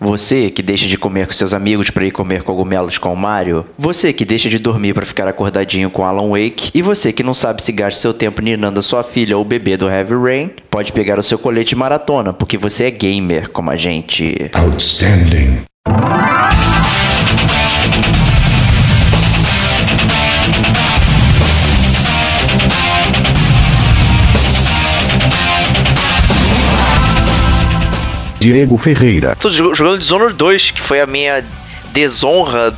Você que deixa de comer com seus amigos para ir comer cogumelos com o Mario? Você que deixa de dormir para ficar acordadinho com Alan Wake? E você que não sabe se gasta seu tempo ninando a sua filha ou bebê do Heavy Rain? Pode pegar o seu colete maratona, porque você é gamer como a gente. Outstanding. Diego Ferreira. Tô jogando Dishonored 2, que foi a minha desonra.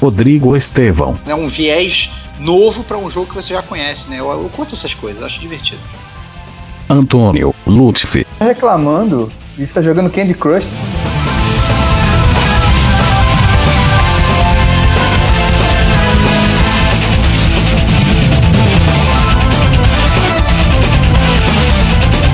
Rodrigo Estevão. É um viés novo para um jogo que você já conhece, né? Eu, eu curto essas coisas, acho divertido. Antônio Lutfi. Reclamando de estar jogando Candy Crush.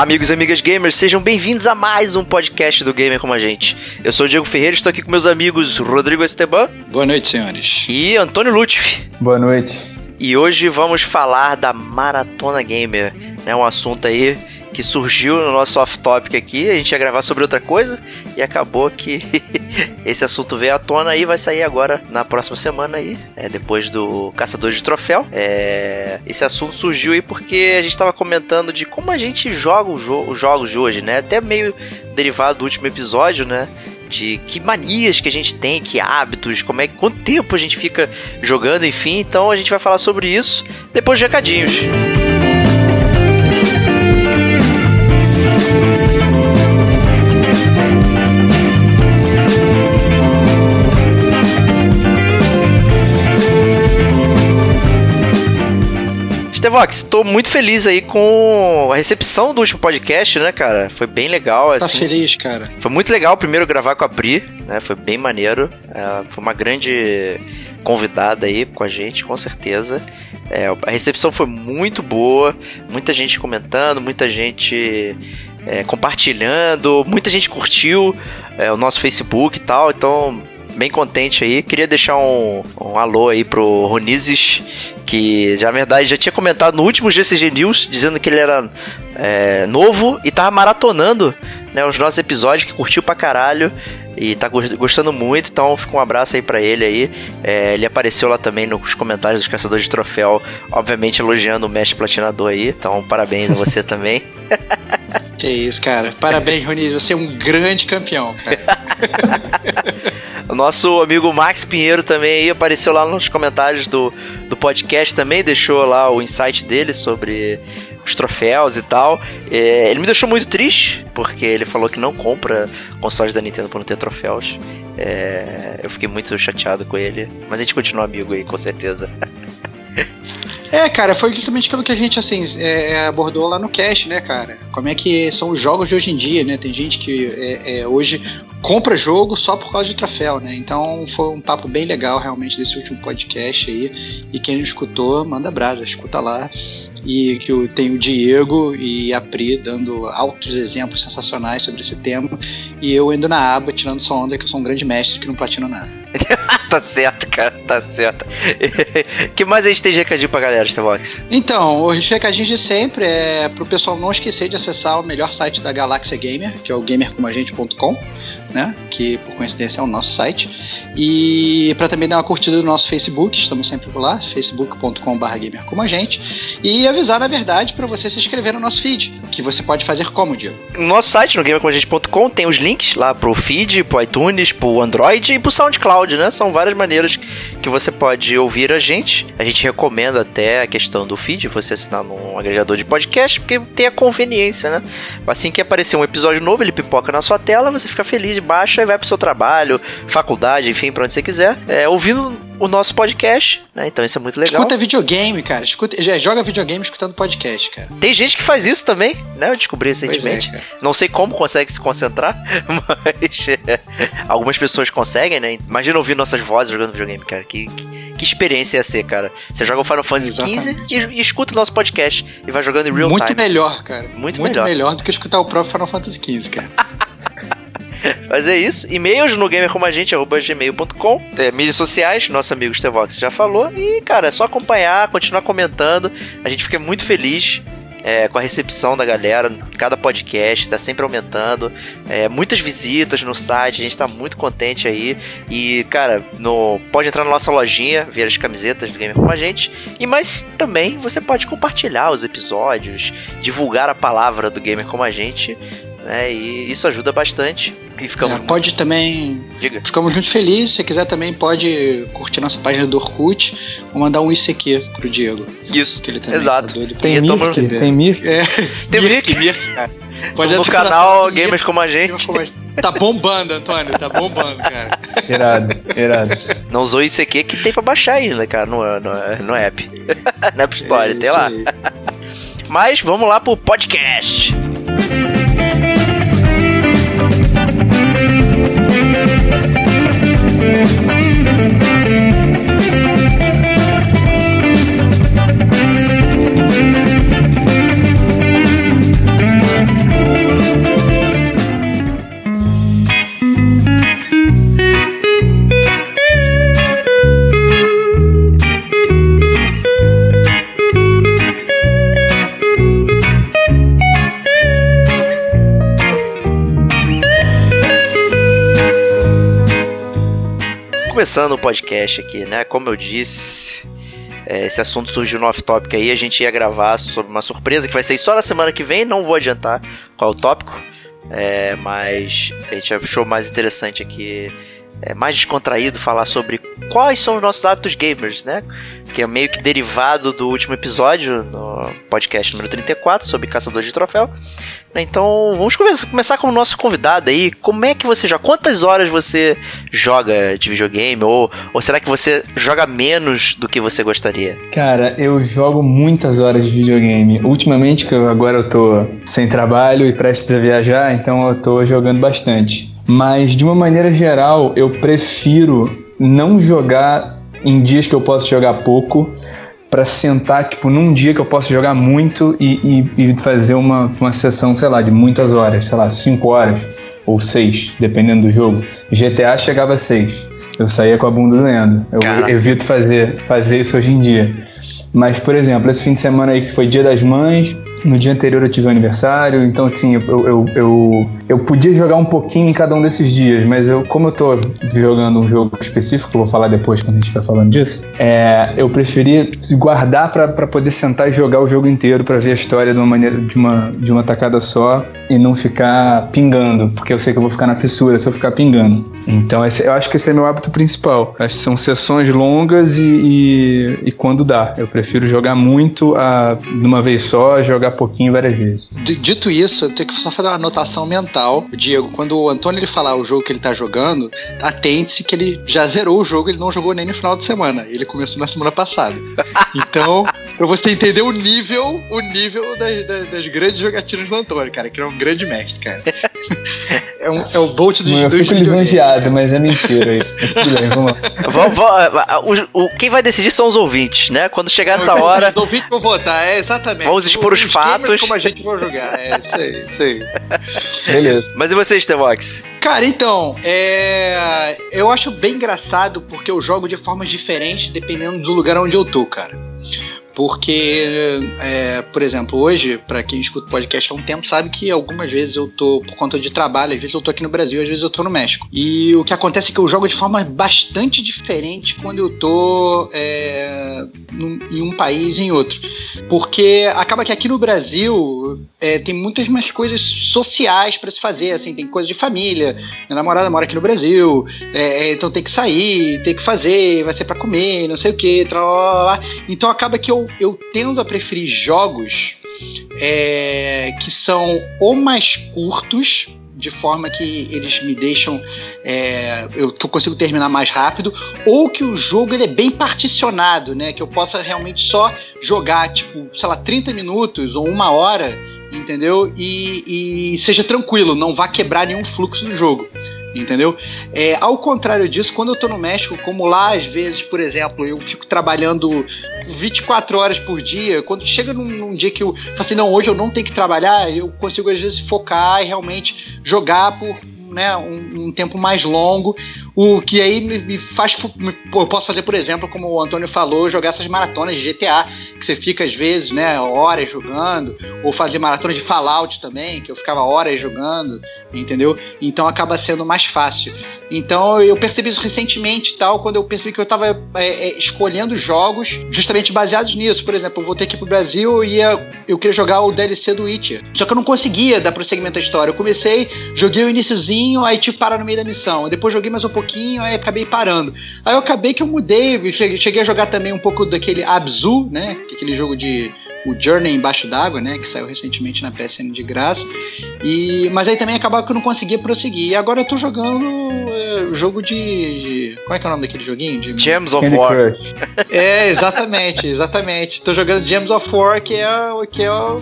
Olá, amigos e amigas gamers, sejam bem-vindos a mais um podcast do Gamer Como a Gente. Eu sou o Diego Ferreira, estou aqui com meus amigos Rodrigo Esteban. Boa noite, senhores. E Antônio Lutfi. Boa noite. E hoje vamos falar da Maratona Gamer, né? Um assunto aí que surgiu no nosso off-topic aqui. A gente ia gravar sobre outra coisa e acabou que esse assunto veio à tona e vai sair agora na próxima semana aí, é, depois do Caçador de Troféu. É, esse assunto surgiu aí porque a gente estava comentando de como a gente joga jo os jogos de hoje, né? Até meio derivado do último episódio, né? de que manias que a gente tem, que hábitos, como é quanto tempo a gente fica jogando, enfim. Então a gente vai falar sobre isso depois de recadinhos. Stevox, estou muito feliz aí com a recepção do último podcast, né, cara? Foi bem legal. Tá assim. feliz, cara. Foi muito legal primeiro gravar com a Pri, né? Foi bem maneiro. Ela foi uma grande convidada aí com a gente, com certeza. É, a recepção foi muito boa, muita gente comentando, muita gente é, compartilhando, muita gente curtiu é, o nosso Facebook e tal, então bem contente aí. Queria deixar um, um alô aí pro Ronizes, que já, na verdade, já tinha comentado no último GCG News, dizendo que ele era é, novo e tava maratonando né, os nossos episódios, que curtiu pra caralho e tá gostando muito, então fica um abraço aí pra ele aí. É, ele apareceu lá também nos comentários dos Caçadores de Troféu, obviamente elogiando o mestre platinador aí, então parabéns a você também. Que isso, cara. Parabéns, Rony. Você é um grande campeão, cara. o nosso amigo Max Pinheiro também aí apareceu lá nos comentários do, do podcast também, deixou lá o insight dele sobre os troféus e tal. É, ele me deixou muito triste, porque ele falou que não compra consoles da Nintendo por não ter troféus. É, eu fiquei muito chateado com ele, mas a gente continua amigo aí, com certeza. É, cara, foi justamente aquilo que a gente, assim, é, abordou lá no cast, né, cara? Como é que são os jogos de hoje em dia, né? Tem gente que é, é, hoje compra jogo só por causa de troféu, né? Então foi um papo bem legal, realmente, desse último podcast aí. E quem não escutou, manda brasa, escuta lá e que tem o Diego e a Pri dando altos exemplos sensacionais sobre esse tema e eu indo na aba tirando sua onda que eu sou um grande mestre que não platino nada. tá certo, cara, tá certo. que mais a gente tem de recadinho pra galera, Starbox? Então, os recadinhos de sempre é pro pessoal não esquecer de acessar o melhor site da Galáxia Gamer, que é o gamercomagente.com, né? Que por coincidência é o nosso site. E para também dar uma curtida no nosso Facebook, estamos sempre por lá, facebook.com.br gamercomagente. E avisar, na verdade, para você se inscrever no nosso feed, que você pode fazer como, Diego? No nosso site, no gamercomagente.com, tem os links lá pro feed, pro iTunes, pro Android e pro SoundCloud, né? São várias maneiras que você pode ouvir a gente. A gente recomenda até a questão do feed, você assinar num agregador de podcast, porque tem a conveniência, né? Assim que aparecer um episódio novo, ele pipoca na sua tela, você fica feliz e baixa e vai pro seu trabalho, faculdade, enfim, pra onde você quiser. É, ouvindo o nosso podcast, né? Então isso é muito legal. Escuta videogame, cara. Escuta, joga videogame escutando podcast, cara. Tem gente que faz isso também, né? Eu descobri recentemente. Pois é. Não sei como consegue se concentrar, mas é, algumas pessoas conseguem, né? Imagina ouvir nossas vozes jogando videogame, cara. Que, que, que experiência ia ser, cara. Você joga o Final Fantasy XV e, e escuta o nosso podcast e vai jogando em real Muito time. melhor, cara. Muito melhor. melhor do que escutar o próprio Final Fantasy XV, cara. Mas é isso. E-mails no gamercomagente.gmail.com é, Mídias sociais, nosso amigo Stevox já falou. E, cara, é só acompanhar, continuar comentando. A gente fica muito feliz é, com a recepção da galera. Cada podcast está sempre aumentando. É, muitas visitas no site, a gente está muito contente aí. E, cara, no, pode entrar na nossa lojinha, ver as camisetas do Gamer Como a Gente. E mas também você pode compartilhar os episódios, divulgar a palavra do Gamer Como a Gente. Né, e isso ajuda bastante. E ficamos É, pode também. Diga. Ficamos muito felizes. Se quiser também pode curtir nossa página do Orkut ou mandar um ICQ pro Diego. Isso, Que ele também exato. tá pra- Tem Mirk? Tem Mirk? É, Tem Mirk. Mirk, cara. no canal Gamers Como a Gente. Tá bombando, Antônio. Tá bombando, cara. Irado, irado. Não usou isso aqui que tem pra baixar ainda, cara, no, no, no app. na App Store, É tem lá. aí. Mas vamos lá pro podcast. Começando o podcast aqui, né? Como eu disse, é, esse assunto surgiu no off-topic aí. A gente ia gravar sobre uma surpresa que vai sair só na semana que vem. Não vou adiantar qual é o tópico, é, mas a gente achou mais interessante aqui, é, mais descontraído, falar sobre quais são os nossos hábitos gamers, né? Que é meio que derivado do último episódio no podcast número 34 sobre caçador de troféu. Então, vamos começar com o nosso convidado aí. Como é que você joga? Quantas horas você joga de videogame? Ou, ou será que você joga menos do que você gostaria? Cara, eu jogo muitas horas de videogame. Ultimamente, que agora eu tô sem trabalho e prestes a viajar, então eu tô jogando bastante. Mas de uma maneira geral, eu prefiro não jogar em dias que eu posso jogar pouco pra sentar, tipo, num dia que eu posso jogar muito e, e- e fazer uma, uma sessão, sei lá, de muitas horas, sei lá, 5 horas ou 6, dependendo do jogo. GTA chegava a 6. Eu saía com a bunda doendo. Eu Caraca. evito fazer, fazer isso hoje em dia. Mas, por exemplo, esse fim de semana aí que foi Dia das Mães, no dia anterior eu tive um aniversário, então assim, eu, eu, eu, eu podia jogar um pouquinho em cada um desses dias, mas eu, como eu tô jogando um jogo específico, vou falar depois quando a gente estiver falando disso, é, eu preferia guardar pra poder sentar e jogar o jogo inteiro pra ver a história de uma maneira, de uma, de uma tacada só e não ficar pingando, porque eu sei que eu vou ficar na fissura se eu ficar pingando. Então esse- eu acho que esse é meu hábito principal. São sessões longas e, e, e quando dá. Eu prefiro jogar muito a, de uma vez só, jogar pouquinho várias vezes. Dito isso, eu tenho que só fazer uma anotação mental. Diego, quando o Antônio ele falar o jogo que ele tá jogando, atente-se que ele já zerou o jogo, ele não jogou nem no final de semana. Ele começou na semana passada. Então, pra você entender o nível, o nível das, das- das grandes jogatinas do Antônio, cara, que é um grande mestre, cara. É, um- é o Bolt dos, eu dos fico lisonjeado, mas é mentira isso. Mas tudo bem, vamos lá. Vamos- o- o- quem vai decidir são os ouvintes, né? Quando chegar essa hora, Os ouvintes vão votar, é exatamente. Vamos expor os gamers fatos. Como a gente vai jogar, é isso aí, isso aí. Beleza. Mas e você, Stevox? Cara, então, é... eu acho bem engraçado porque eu jogo de formas diferentes dependendo do lugar onde eu tô, cara. Porque, é, por exemplo, hoje, pra quem escuta podcast há um tempo, sabe que algumas vezes eu tô, por conta de trabalho, às vezes eu tô aqui no Brasil, às vezes eu tô no México. E o que acontece é que eu jogo de forma bastante diferente quando eu tô é, num- em um país e em outro. Porque acaba que aqui no Brasil é, tem muitas mais coisas sociais pra se fazer, assim, tem coisa de família. Minha namorada mora aqui no Brasil, é, é, então tem que sair, tem que fazer, vai ser pra comer, não sei o que, então acaba que eu, eu tendo a preferir jogos é, que são ou mais curtos, de forma que eles me deixam. É, eu consigo terminar mais rápido, ou que o jogo ele é bem particionado, né? Que eu possa realmente só jogar, tipo, sei lá, 30 minutos ou uma hora, entendeu? E, e seja tranquilo, não vá quebrar nenhum fluxo do jogo entendeu? É, ao contrário disso, quando eu tô no México, como lá às vezes, por exemplo, eu fico trabalhando 24 horas por dia, quando chega num, num dia que eu falo assim, não, hoje eu não tenho que trabalhar, eu consigo às vezes focar e realmente jogar por né, um, um, tempo mais longo, o que aí me, me faz. Me, eu posso fazer, por exemplo, como o Antônio falou, jogar essas maratonas de GTA, que você fica às vezes, né, horas jogando, ou fazer maratonas de Fallout também, que eu ficava horas jogando, entendeu? Então acaba sendo mais fácil. Então eu percebi isso recentemente tal, quando eu percebi que eu estava é, é, escolhendo jogos justamente baseados nisso. Por exemplo, eu voltei aqui pro Brasil e ia, eu queria jogar o DLC do Witcher. Só que eu não conseguia dar prosseguimento à história. Eu comecei, joguei o iníciozinho, aí tipo para no meio da missão. Depois joguei mais um pouquinho, aí acabei parando. Aí eu acabei que eu mudei, cheguei a jogar também um pouco daquele Abzu, né? Aquele jogo de o Journey embaixo d'água, né, que saiu recentemente na PSN de graça. E mas aí também acabava que eu não conseguia prosseguir. E agora eu tô jogando é, jogo de, de, qual é que é o nome daquele joguinho? De... Gems of Candy War. Crush. É, exatamente, exatamente. Tô jogando Gems of War, que é que é o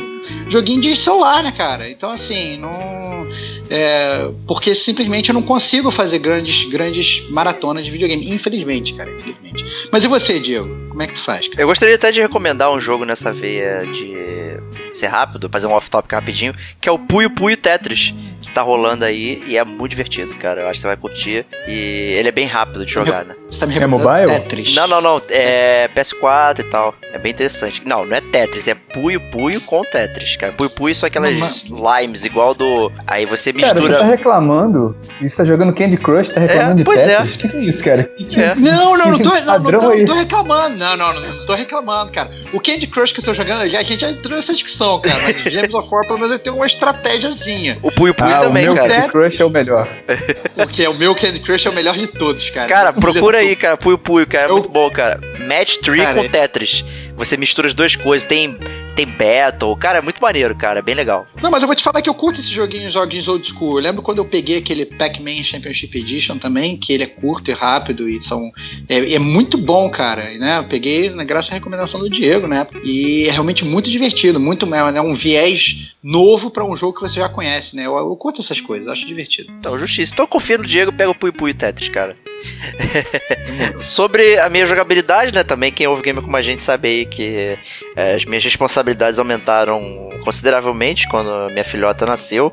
joguinho de celular, né, cara? Então assim, não é, porque simplesmente eu não consigo fazer grandes, grandes maratonas de videogame. Infelizmente, cara, infelizmente. Mas e você, Diego? Como é que faz, cara? Eu gostaria até de recomendar um jogo nessa veia de ser rápido, fazer um off-topic rapidinho, que é o Puyo Puyo Tetris, que tá rolando aí e é muito divertido, cara. Eu acho que você vai curtir. E ele é bem rápido de jogar, né? Você tá me é mobile? Tetris. Não, não, não. É PS4 e tal. É bem interessante. Não, não é Tetris, é Puyo Puyo com Tetris, cara. Puyo Puyo são aquelas limes igual do. Aí você mistura. Cara, você tá reclamando? Você tá jogando Candy Crush, tá reclamando é, de pois Tetris? O é. que, que, é isso, cara? Que, que... É. Não, não, não tô, não, não, tô, não tô reclamando. Não, não, não, não tô reclamando, cara. O Candy Crush que eu tô jogando, a gente já entrou nessa discussão, cara. Mas James of War, pelo menos, ele tem uma estratégiazinha. O Puyo Puyo ah, também, o meu cara. Candy Crush é o melhor. o que? O meu Candy Crush é o melhor de todos, cara. Cara, procura aí, cara. Puyo Puyo, cara. É eu... muito bom, cara. Match 3 com Tetris. Você mistura as duas coisas. Tem, tem Battle. Cara, é muito maneiro, cara. É bem legal. Não, mas eu vou te falar que eu curto esses joguinhos, joguinhos old school. Eu lembro quando eu peguei aquele Pac-Man Championship Edition também, que ele é curto e rápido e são. É, é muito bom, cara. Né? Eu peguei né, graças à recomendação do Diego, né? E é realmente muito divertido, muito é um viés novo para um jogo que você já conhece, né? Eu, eu curto essas coisas, acho divertido. Então, justiça. Então confia no Diego, pega o Pui Pui Tetris, cara. Sobre a minha jogabilidade, né? Também quem ouve game como a gente sabe aí que é, as minhas responsabilidades aumentaram consideravelmente quando minha filhota nasceu,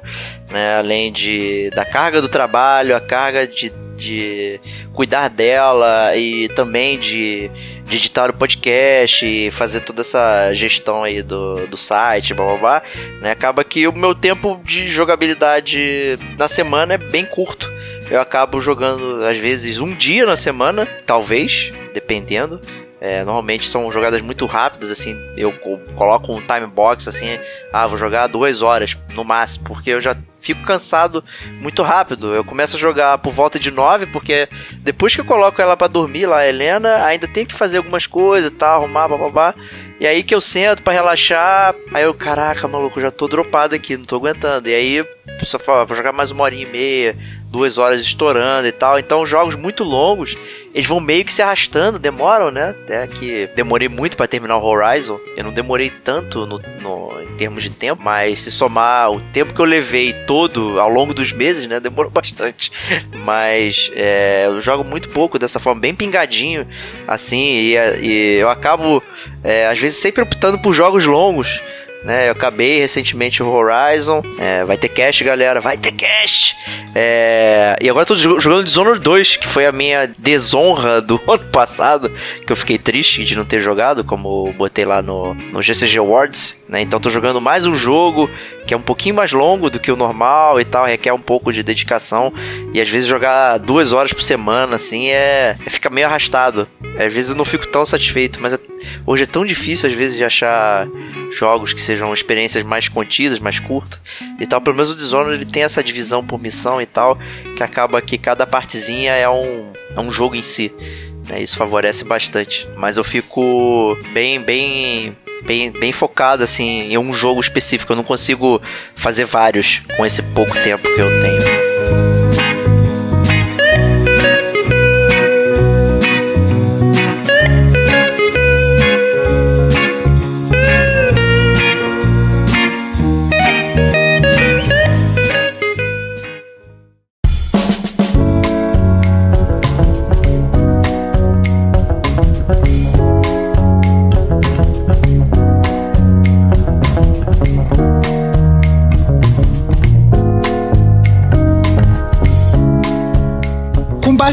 né? Além de da carga do trabalho, a carga de de cuidar dela e também de, de editar o podcast e fazer toda essa gestão aí do, do site, blá blá blá, né? Acaba que o meu tempo de jogabilidade na semana é bem curto. Eu acabo jogando, às vezes, um dia na semana, talvez, dependendo. É, normalmente são jogadas muito rápidas, assim. Eu coloco um time box assim, ah, vou jogar duas horas no máximo, porque eu já fico cansado muito rápido. Eu começo a jogar por volta de nove, porque depois que eu coloco ela para dormir lá, a Helena, ainda tem que fazer algumas coisas tal, arrumar, babá. E aí que eu sento para relaxar, aí eu, caraca, maluco, já tô dropado aqui, não tô aguentando. E aí, só fala, vou jogar mais uma horinha e meia, duas horas estourando e tal. Então, jogos muito longos, eles vão meio que se arrastando, demoram, né? Até que demorei muito para terminar o Horizon. Eu não demorei tanto no, no, em termos de tempo, mas se somar o tempo que eu levei todo ao longo dos meses, né? Demorou bastante. Mas é, eu jogo muito pouco dessa forma, bem pingadinho, assim, e, e eu acabo, é, às vezes, sempre optando por jogos longos né? Eu acabei recentemente o Horizon. É, vai ter cash, galera. Vai ter cash! É, e agora eu tô jogando Dishonored 2, que foi a minha desonra do ano passado. Que eu fiquei triste de não ter jogado, como botei lá no, no GCG Awards. Né? Então tô jogando mais um jogo que é um pouquinho mais longo do que o normal e tal, requer um pouco de dedicação. E às vezes jogar duas horas por semana, assim, é fica meio arrastado. Às vezes eu não fico tão satisfeito, mas é, hoje é tão difícil às vezes de achar jogos que sejam experiências mais contidas, mais curtas e tal. Pelo menos o Dishonored ele tem essa divisão por missão e tal, que acaba que cada partezinha é um, é um jogo em si. Né? Isso favorece bastante. Mas eu fico bem, bem bem, bem focado assim em um jogo específico. Eu não consigo fazer vários com esse pouco tempo que eu tenho.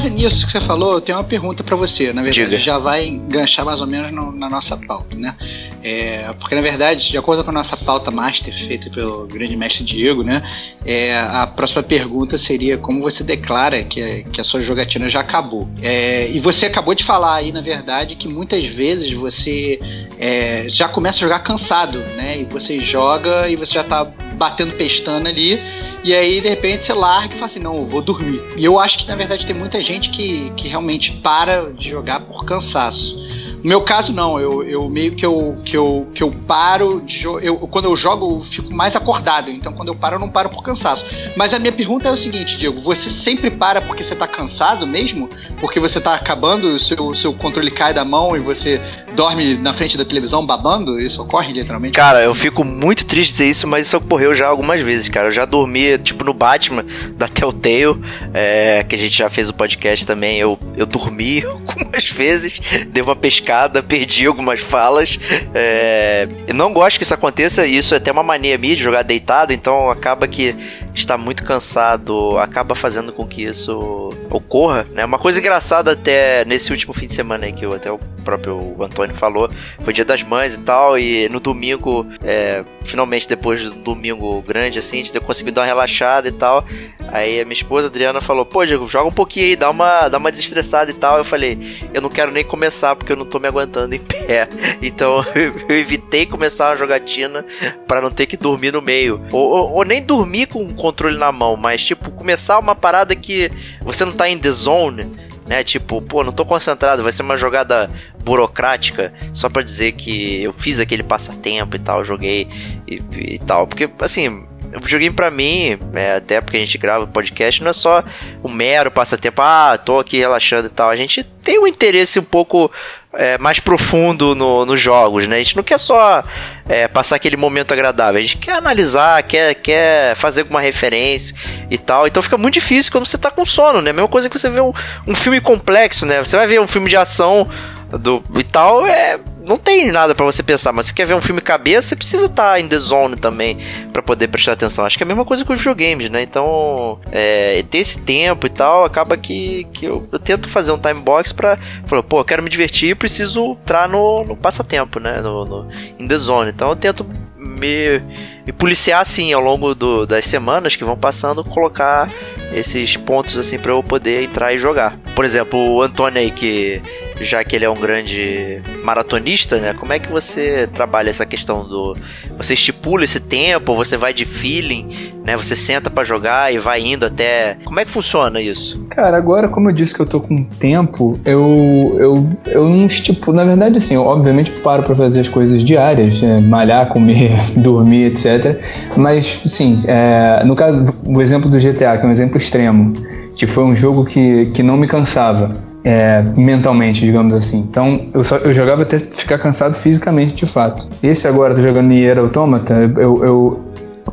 Base nisso que você falou, eu tenho uma pergunta para você. Na verdade, Diga. já vai enganchar mais ou menos no- na nossa pauta, né? É, porque, na verdade, de acordo com a nossa pauta master, feita pelo grande mestre Diego, né? É, a próxima pergunta seria como você declara que, a- que a sua jogatina já acabou. É, e você acabou de falar aí, na verdade, que muitas vezes você é, já começa a jogar cansado, né? E você joga e você já tá batendo pestana ali. E aí, de repente, você larga e fala assim, não, eu vou dormir. E eu acho que, na verdade, tem muita gente que, que realmente para de jogar por cansaço. No meu caso, não. Eu, eu meio que eu, que eu, que eu paro de eu Quando eu jogo, eu fico mais acordado. Então, quando eu paro, eu não paro por cansaço. Mas a minha pergunta é o seguinte, Diego. Você sempre para porque você tá cansado mesmo? Porque você tá acabando, o seu, seu controle cai da mão e você dorme na frente da televisão babando? Isso ocorre, literalmente? Cara, eu fico muito triste de dizer isso, mas isso ocorreu já algumas vezes, cara. Eu já dormi, tipo, no Batman da Telltale, é, que a gente já fez o podcast também. Eu, eu dormi algumas vezes, dei uma pescada, perdi algumas falas. É, não gosto que isso aconteça, isso é até uma mania minha de jogar deitado, então acaba que estar muito cansado acaba fazendo com que isso ocorra, né? Uma coisa engraçada até nesse último fim de semana aí que eu, até próprio Antônio falou, foi dia das mães e tal, e no domingo, é, finalmente depois do domingo grande, assim, a gente conseguiu dar uma relaxada e tal. Aí a minha esposa, Adriana, falou, pô, Diego, joga um pouquinho aí, dá uma, dá uma desestressada e tal. Eu falei, eu não quero nem começar porque eu não tô me aguentando em pé. Então eu evitei começar a jogatina para não ter que dormir no meio. Ou, ou- ou nem dormir com o controle na mão, mas tipo, começar uma parada que você não tá em the zone. Né, tipo, pô, não tô concentrado, vai ser uma jogada burocrática só pra dizer que eu fiz aquele passatempo e tal, joguei e, e tal. Porque, assim, o videogame pra mim, é, até porque a gente grava podcast, não é só um mero passatempo, ah, tô aqui relaxando e tal. A gente tem um interesse um pouco é, mais profundo no- nos jogos, né? A gente não quer só é, passar aquele momento agradável, a gente quer analisar, quer, quer fazer alguma referência e tal. Então fica muito difícil quando você tá com sono, né? A mesma coisa que você vê um, um filme complexo, né? Você vai ver um filme de ação do, e tal, é, não tem nada pra você pensar, mas você quer ver um filme cabeça, você precisa estar em the zone também pra poder prestar atenção. Acho que é a mesma coisa com os videogames, né? Então, é, ter esse tempo e tal, acaba que, que eu, eu tento fazer um time box pra falar, pô, eu quero me divertir, preciso entrar no, no passatempo, né? No, no, in the zone. Então eu tento me, me policiar assim ao longo do- das semanas que vão passando, colocar esses pontos assim pra eu poder entrar e jogar. Por exemplo, o Antônio aí que já que ele é um grande maratonista, né? Como é que você trabalha essa questão do você estipula esse tempo, você vai de feeling, né? Você senta pra jogar e vai indo até Como é que funciona isso? Cara, agora, como eu disse que eu tô com tempo, eu, eu, eu não estipulo. Na verdade, assim, eu obviamente paro pra fazer as coisas diárias, né, malhar, comer, dormir, etc. Mas, sim, é, no caso, o exemplo do GTA, que é um exemplo extremo, que foi um jogo que, que não me cansava. É, mentalmente, digamos assim. Então, eu, só, eu jogava até ficar cansado fisicamente, de fato. Esse agora, tô jogando Nier Automata, eu, eu,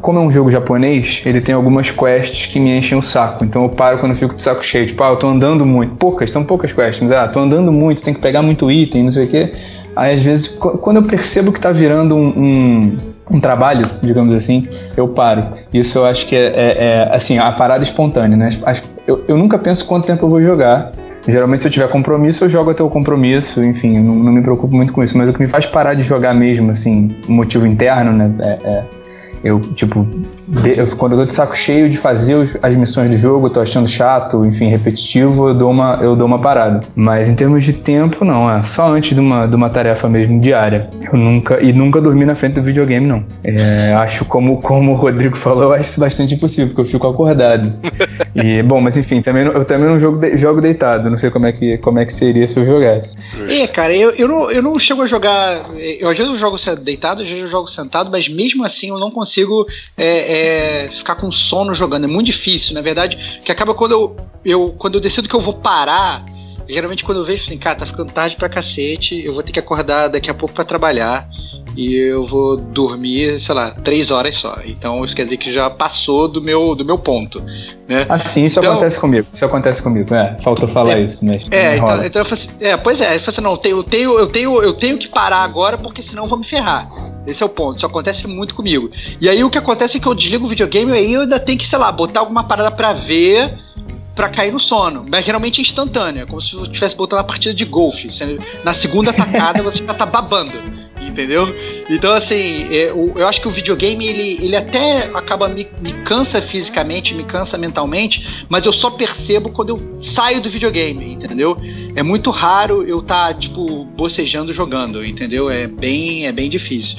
como é um jogo japonês, ele tem algumas quests que me enchem o saco. Então eu paro quando eu fico de saco cheio. Tipo, ah, eu tô andando muito. Poucas, são poucas quests, mas ah, tô andando muito, tem que pegar muito item, não sei o quê. Aí às vezes, qu- quando eu percebo que tá virando um, um, um trabalho, digamos assim, eu paro. Isso eu acho que é, é- é, assim, a parada espontânea, né? Eu, eu nunca penso quanto tempo eu vou jogar. Geralmente, se eu tiver compromisso, eu jogo até o compromisso, enfim, não, não me preocupo muito com isso. Mas o que me faz parar de jogar mesmo, assim, motivo interno, né? É, é, eu, tipo, de- quando eu tô de saco cheio de fazer os- as missões do jogo, tô achando chato, enfim, repetitivo, eu dou uma, eu dou uma parada. Mas em termos de tempo, não, é só antes de uma, de uma tarefa mesmo diária. Eu nunca, e nunca dormi na frente do videogame, não. É, acho, como, como o Rodrigo falou, eu acho isso bastante impossível, porque eu fico acordado. E, bom, mas enfim, também, eu também não jogo, de- jogo deitado. Não sei como é, que, como é que seria se eu jogasse. É, cara, eu, eu, não, eu não chego a jogar. Eu, às vezes eu jogo deitado, às vezes eu jogo sentado, mas mesmo assim eu não consigo é, é, ficar com sono jogando. É muito difícil, na verdade, que acaba quando eu, eu, quando eu decido que eu vou parar. Geralmente quando eu vejo assim, cara, tá ficando tarde pra cacete, eu vou ter que acordar daqui a pouco pra trabalhar e eu vou dormir, sei lá, três horas só. Então isso quer dizer que já passou do meu, do meu ponto, né? Assim, isso Então- acontece comigo. Isso acontece comigo. É, faltou falar É. isso, mestre. É, então, então eu falei assim, é, pois é, eu falei assim, não, eu tenho, eu, tenho, eu, tenho, eu tenho que parar agora porque senão eu vou me ferrar. Esse é o ponto, isso acontece muito comigo. E aí o que acontece é que eu desligo o videogame e aí eu ainda tenho que, sei lá, botar alguma parada pra ver pra cair no sono. Mas geralmente é instantâneo, é como se eu estivesse botando uma partida de golfe. Você- Na segunda tacada você já tá babando. Entendeu? Então, assim, é, o- eu acho que o videogame ele, ele até acaba me, me cansa fisicamente, me cansa mentalmente, mas eu só percebo quando eu saio do videogame, entendeu? É muito raro eu estar, tipo, bocejando jogando, entendeu? É bem, é bem difícil.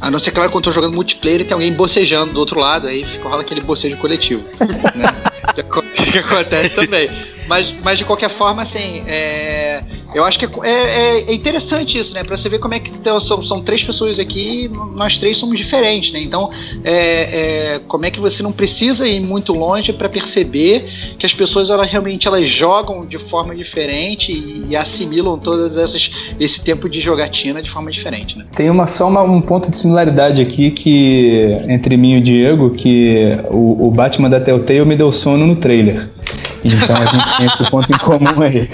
A não ser, claro, quando eu tô jogando multiplayer e tem alguém bocejando do outro lado, aí fica, rola aquele bocejo coletivo. né? Que aco- que acontece também. Mas, mas de qualquer forma, assim, é, eu acho que é, é- é interessante isso, né? Pra você ver como é que então, são, são três pessoas aqui, nós três somos diferentes, né? Então, é, é, como é que você não precisa ir muito longe para perceber que as pessoas elas realmente elas jogam de forma diferente e, e assimilam todas essas esse tempo de jogatina de forma diferente, né? Tem uma, só uma- um ponto de similaridade aqui que entre mim e o Diego, que o, o Batman da Telltale me deu sono no trailer. Então a gente tem esse ponto em comum aí.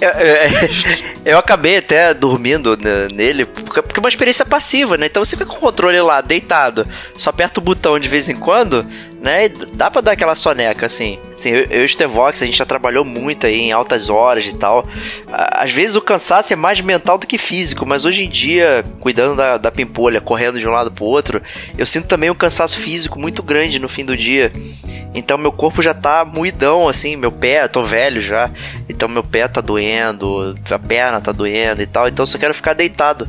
Eu, eu- eu acabei até dormindo ne- nele, porque é uma experiência passiva, né? Então você fica com o controle lá, deitado, só aperta o botão de vez em quando, né? E dá pra dar aquela soneca, assim. assim eu, eu e o a gente já trabalhou muito aí em altas horas e tal. Às vezes o cansaço é mais mental do que físico, mas hoje em dia, cuidando da, da pimpolha, correndo de um lado pro outro, eu sinto também um cansaço físico muito grande no fim do dia. Então meu corpo já tá moidão, assim, meu pé, eu tô velho já. Então meu pé tá doendo, a perna tá doendo e tal. Então eu só quero ficar deitado.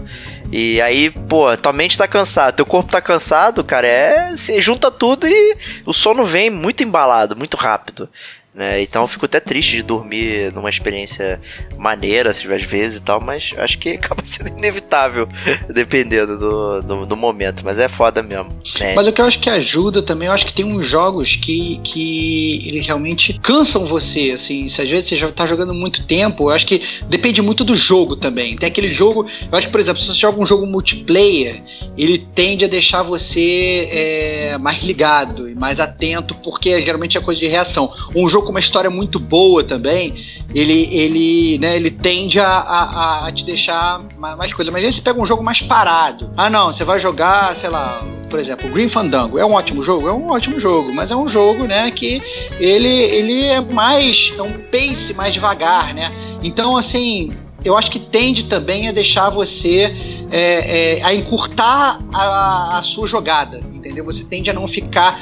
E aí, pô, tua mente tá cansada, teu corpo tá cansado, cara, é. Você junta tudo e o sono vem muito embalado, muito rápido. Né? Então eu fico até triste de dormir numa experiência maneira, às vezes e tal, mas acho que acaba sendo inevitável, dependendo do, do, do momento. Mas é foda mesmo. Né? Mas o que eu acho que ajuda também, eu acho que tem uns jogos que, que eles realmente cansam você, assim, se às vezes você já tá jogando muito tempo, eu acho que depende muito do jogo também. Tem aquele jogo, eu acho que, por exemplo, se você joga um jogo multiplayer, ele tende a deixar você é, mais ligado e mais atento, porque geralmente é coisa de reação. Um jogo com uma história muito boa também, ele, ele, né, ele tende a, a, a te deixar mais, coisa. Mas aí você pega um jogo mais parado. Ah, não, você vai jogar, sei lá, por exemplo, Green Fandango. É um ótimo jogo? É um ótimo jogo, mas é um jogo, né, que ele, ele é mais, é um pace mais devagar, né? Então, assim, eu acho que tende também a deixar você é, é, a encurtar a, a sua jogada, entendeu? Você tende a não ficar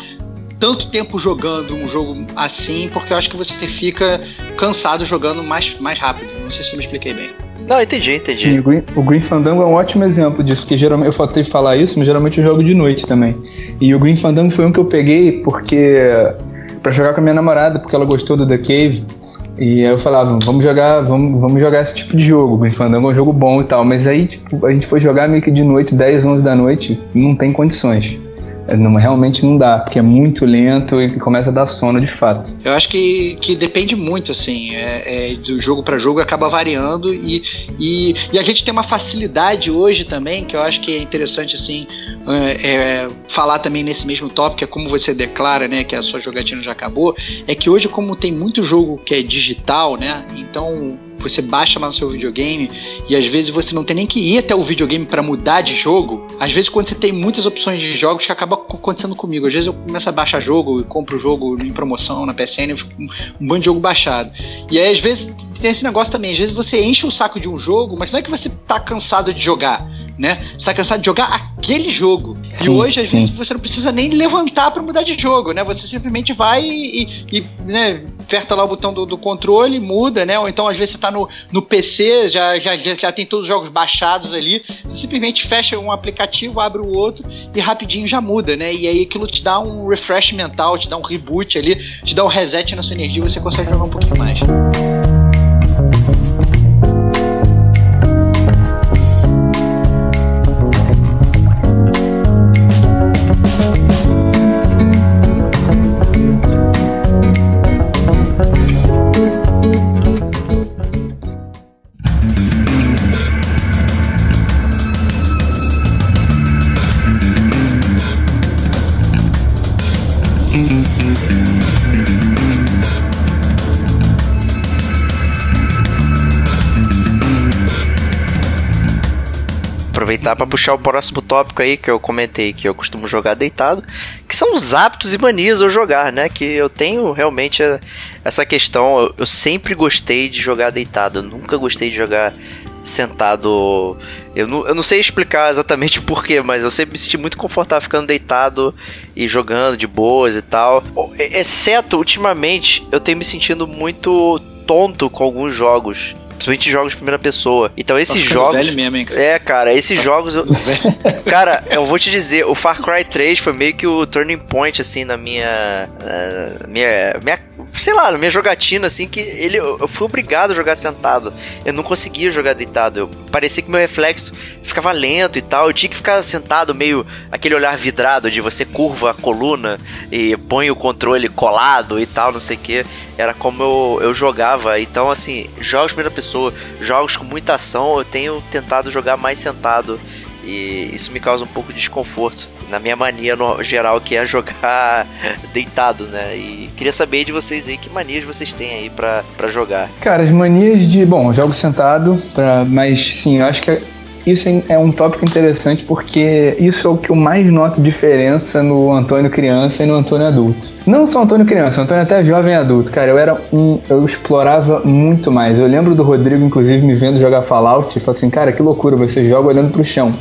tanto tempo jogando um jogo assim, porque eu acho que você fica cansado jogando mais, mais rápido. Não sei se eu me expliquei bem. Não, entendi, entendi. Sim, o Green, o Green Fandango é um ótimo exemplo disso, porque geralmente eu faltei falar isso, mas geralmente eu jogo de noite também. E o Green Fandango foi um que eu peguei porque para jogar com a minha namorada, porque ela gostou do The Cave. E aí eu falava, vamos jogar, vamos, vamos jogar esse tipo de jogo. O Green Fandango é um jogo bom e tal, mas aí tipo, a gente foi jogar meio que de noite, 10, 11 da noite, não tem condições. Não, realmente não dá, porque é muito lento e começa a dar sono de fato. Eu acho que, que depende muito, assim, é, é, do jogo para jogo acaba variando e, e, e, a gente tem uma facilidade hoje também, que eu acho que é interessante, assim, é, é, falar também nesse mesmo tópico, é como você declara, né, que a sua jogatina já acabou, é que hoje, como tem muito jogo que é digital, né, então você baixa lá no seu videogame e às vezes você não tem nem que ir até o videogame para mudar de jogo. Às vezes, quando você tem muitas opções de jogos, que acaba acontecendo comigo. Às vezes eu começo a baixar jogo e compro o jogo em promoção na PSN, eu fico com um bando de jogo baixado. E aí, às vezes, tem esse negócio também. Às vezes você enche o saco de um jogo, mas não é que você tá cansado de jogar, né? Você tá cansado de jogar aquele jogo. Sim, e hoje, às sim. vezes, você não precisa nem levantar pra mudar de jogo, né? Você simplesmente vai e, e, né, aperta lá o botão do, do controle, muda, né? Ou então, às vezes, você tá no, no PC, já, já, já, já tem todos os jogos baixados ali. Você simplesmente fecha um aplicativo, abre o outro e rapidinho já muda, né? E aí aquilo te dá um refresh mental, te dá um reboot ali, te dá um reset na sua energia e você consegue jogar um pouquinho mais. Aproveitar pra puxar o próximo tópico aí que eu comentei que eu costumo jogar deitado, que são os hábitos e manias ao jogar, né? Que eu tenho realmente a- essa questão. Eu, sempre gostei de jogar deitado, eu nunca gostei de jogar sentado. Eu não, eu não sei explicar exatamente porquê, mas eu sempre me senti muito confortável ficando deitado e jogando de boas e tal. Exceto, ultimamente, eu tenho me sentindo muito tonto com alguns jogos. Principalmente jogos de primeira pessoa. Então esses Tá ficando jogos. velho mesmo, hein, cara? É, cara, esses jogos. eu- cara, eu vou te dizer, o Far Cry 3 foi meio que o turning point, assim, na minha. eh, minha. minha sei lá, minha jogatina, assim, que ele, eu fui obrigado a jogar sentado. Eu não conseguia jogar deitado. Eu, parecia que meu reflexo ficava lento e tal. Eu tinha que ficar sentado, meio aquele olhar vidrado de você curva a coluna e põe o controle colado e tal, não sei o que. Era como eu, eu jogava. Então, assim, jogos primeira pessoa, jogos com muita ação, eu tenho tentado jogar mais sentado. E isso me causa um pouco de desconforto. Na minha mania no geral, que é jogar deitado, né? E queria saber de vocês aí que manias vocês têm aí pra jogar. Cara, as manias de. Bom, jogo sentado, pra, mas sim, eu acho que isso é um tópico interessante porque isso é o que eu mais noto diferença no Antônio criança e no Antônio adulto. Não só Antônio criança, Antônio até jovem adulto. Cara, eu era um. Eu explorava muito mais. Eu lembro do Rodrigo, inclusive, me vendo jogar Fallout e falou assim: Cara, que loucura, você joga olhando pro chão.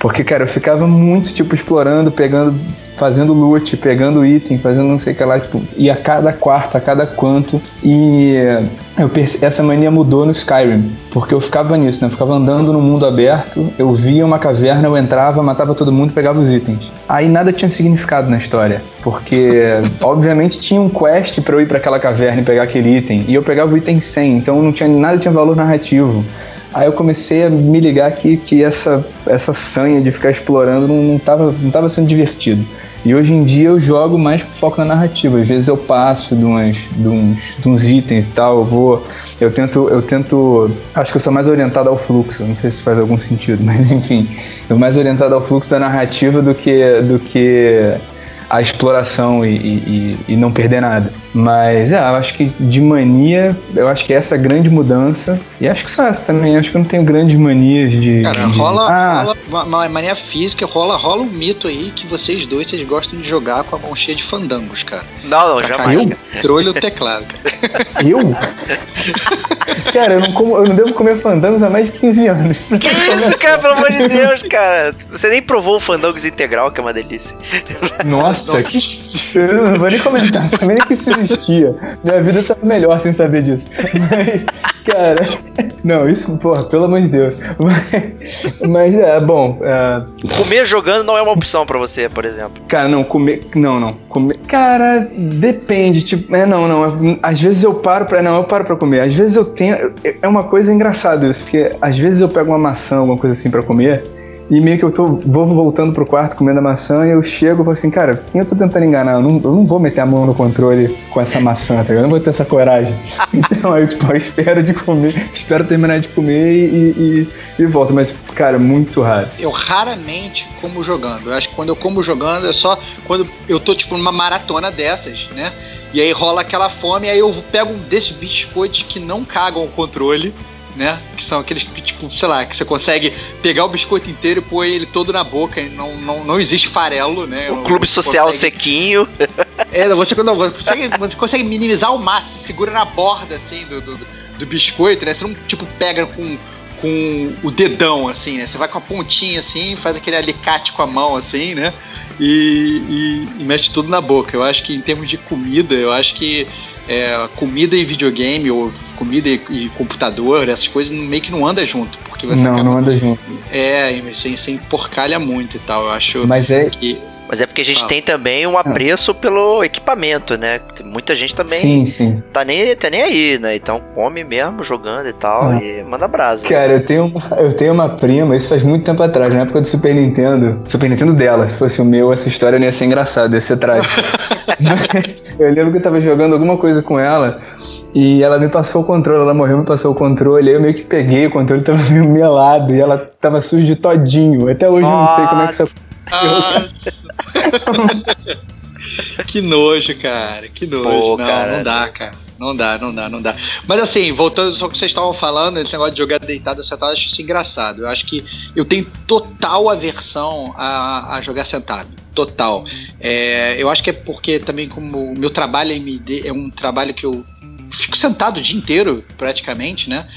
Porque, cara, eu ficava muito, tipo, explorando, pegando, fazendo loot, pegando item, fazendo não sei o que lá, tipo, e a cada quarto, a cada quanto. E eu essa mania mudou no Skyrim, porque eu ficava nisso, né? Eu ficava andando no mundo aberto, eu via uma caverna, eu entrava, matava todo mundo, pegava os itens. Aí nada tinha significado na história, porque obviamente tinha um quest pra eu ir pra aquela caverna e pegar aquele item, e eu pegava o item 100, então não tinha nada tinha valor narrativo. Aí eu comecei a me ligar que, que essa, essa sanha de ficar explorando não, não, tava, não tava sendo divertido. E hoje em dia eu jogo mais com foco na narrativa. Às vezes eu passo de, umas, de, uns, de uns itens e tal, eu vou. Eu tento, eu tento. Acho que eu sou mais orientado ao fluxo. Não sei se faz algum sentido, mas enfim. Eu mais orientado ao fluxo da narrativa do que, do que a exploração e, e, e não perder nada. Mas é, eu acho que de mania, eu acho que essa é a grande mudança. E acho que só essa também, acho que eu não tenho grandes manias de. Cara, de- rola, Ah, rola uma, mania física, rola, rola um mito aí que vocês dois vocês gostam de jogar com a mão cheia de fandangos, cara. Não, não, Pra jamais. Controle o teclado, cara. eu? cara, eu não, como, eu não devo comer fandangos há mais de 15 anos. Que isso, cara, pelo amor de Deus, cara. Você nem provou o Fandangos integral, que é uma delícia. Nossa, que. Eu não vou nem comentar, sabia nem que isso existia. Minha vida tá melhor sem saber disso. Mas, cara. Não, isso, porra, pelo amor de Deus. Mas, mas é, bom. é, Comer jogando não é uma opção pra você, por exemplo. Cara, não, comer. Não, não. Comer. Cara, depende. Tipo, é, não, não. Às vezes eu paro pra. Não, eu paro pra comer. Às vezes eu tenho. É uma coisa engraçada isso, porque às vezes eu pego uma maçã, alguma coisa assim pra comer. E meio que eu tô, vou voltando pro quarto comendo a maçã e eu chego e falo assim, cara, quem eu tô tentando enganar? Eu não, eu não vou meter a mão no controle com essa maçã, tá ligado? Eu não vou ter essa coragem. Então aí, tipo, eu espero de comer, espero terminar de comer e, e, e volto. Mas, cara, muito raro. Eu raramente como jogando. Eu acho que quando eu como jogando é só quando eu tô, tipo, numa maratona dessas, né? E aí rola aquela fome, aí eu pego um desses biscoitos que não cagam o controle, né? Que são aqueles que, tipo, sei lá, que você consegue pegar o biscoito inteiro e pôr ele todo na boca não, não, não existe farelo, né? O clube social consegue- sequinho. É, você, não, você, consegue, você consegue minimizar ao máximo, segura na borda, assim, do, do, do biscoito, né? Você não, tipo, pega com, com o dedão, assim, né? Você vai com a pontinha, assim, faz aquele alicate com a mão, assim, né? E, e, e mexe tudo na boca. Eu acho que em termos de comida, eu acho que é, comida e videogame, ou comida e, e, computador, essas coisas meio que não anda junto. Porque você não, acaba, não anda junto. É, sem, porcalha muito e tal. Eu acho Mas é, que mas é porque a gente ah. tem também um apreço pelo equipamento, né? Muita gente também sim, sim. Tá, nem, tá nem aí, né? Então come mesmo jogando e tal ah. e manda brasa. Cara, eu tenho, uma, eu tenho uma prima, isso faz muito tempo atrás, na época do Super Nintendo. Super Nintendo dela, se fosse o meu, essa história não ia ser engraçada, ia ser trágica. eu lembro que eu tava jogando alguma coisa com ela. E ela me passou o controle, ela morreu, me passou o controle. Aí eu meio que peguei, o controle tava meio melado e ela tava sujo de todinho. Até hoje Nossa. eu não sei como é que isso aconteceu. que nojo, cara. Que nojo. Pô, não, cara, não dá, cara. Não dá, não dá, não dá. Mas assim, voltando ao que vocês estavam falando, esse negócio de jogar deitado sentado, eu acho isso engraçado. Eu acho que eu tenho total aversão a, a jogar sentado. Total. É, eu acho que é porque também, como o meu trabalho é um trabalho que eu fico sentado o dia inteiro, praticamente, né?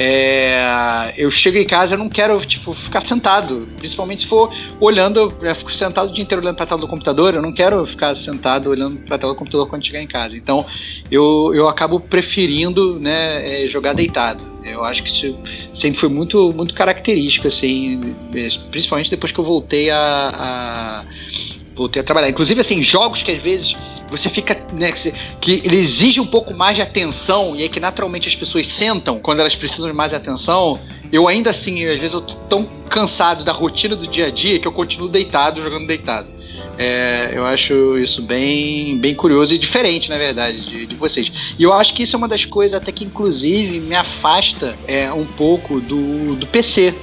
É, eu chego em casa eu não quero tipo ficar sentado, principalmente se for olhando, eu fico sentado o dia inteiro olhando para a tela do computador, eu não quero ficar sentado olhando para a tela do computador quando chegar em casa. Então eu, eu acabo preferindo né, é, jogar deitado. Eu acho que isso sempre foi muito muito característico assim, principalmente depois que eu voltei a, a voltei a trabalhar. Inclusive assim jogos que às vezes você fica, né, que, que ele exige um pouco mais de atenção e é que naturalmente as pessoas sentam quando elas precisam de mais atenção. Eu ainda assim, às vezes eu tô tão cansado da rotina do dia a dia que eu continuo deitado, jogando deitado. É, eu acho isso bem, bem curioso e diferente, na verdade, de, de, vocês. E eu acho que isso é uma das coisas até que, inclusive, me afasta é, um pouco do, do PC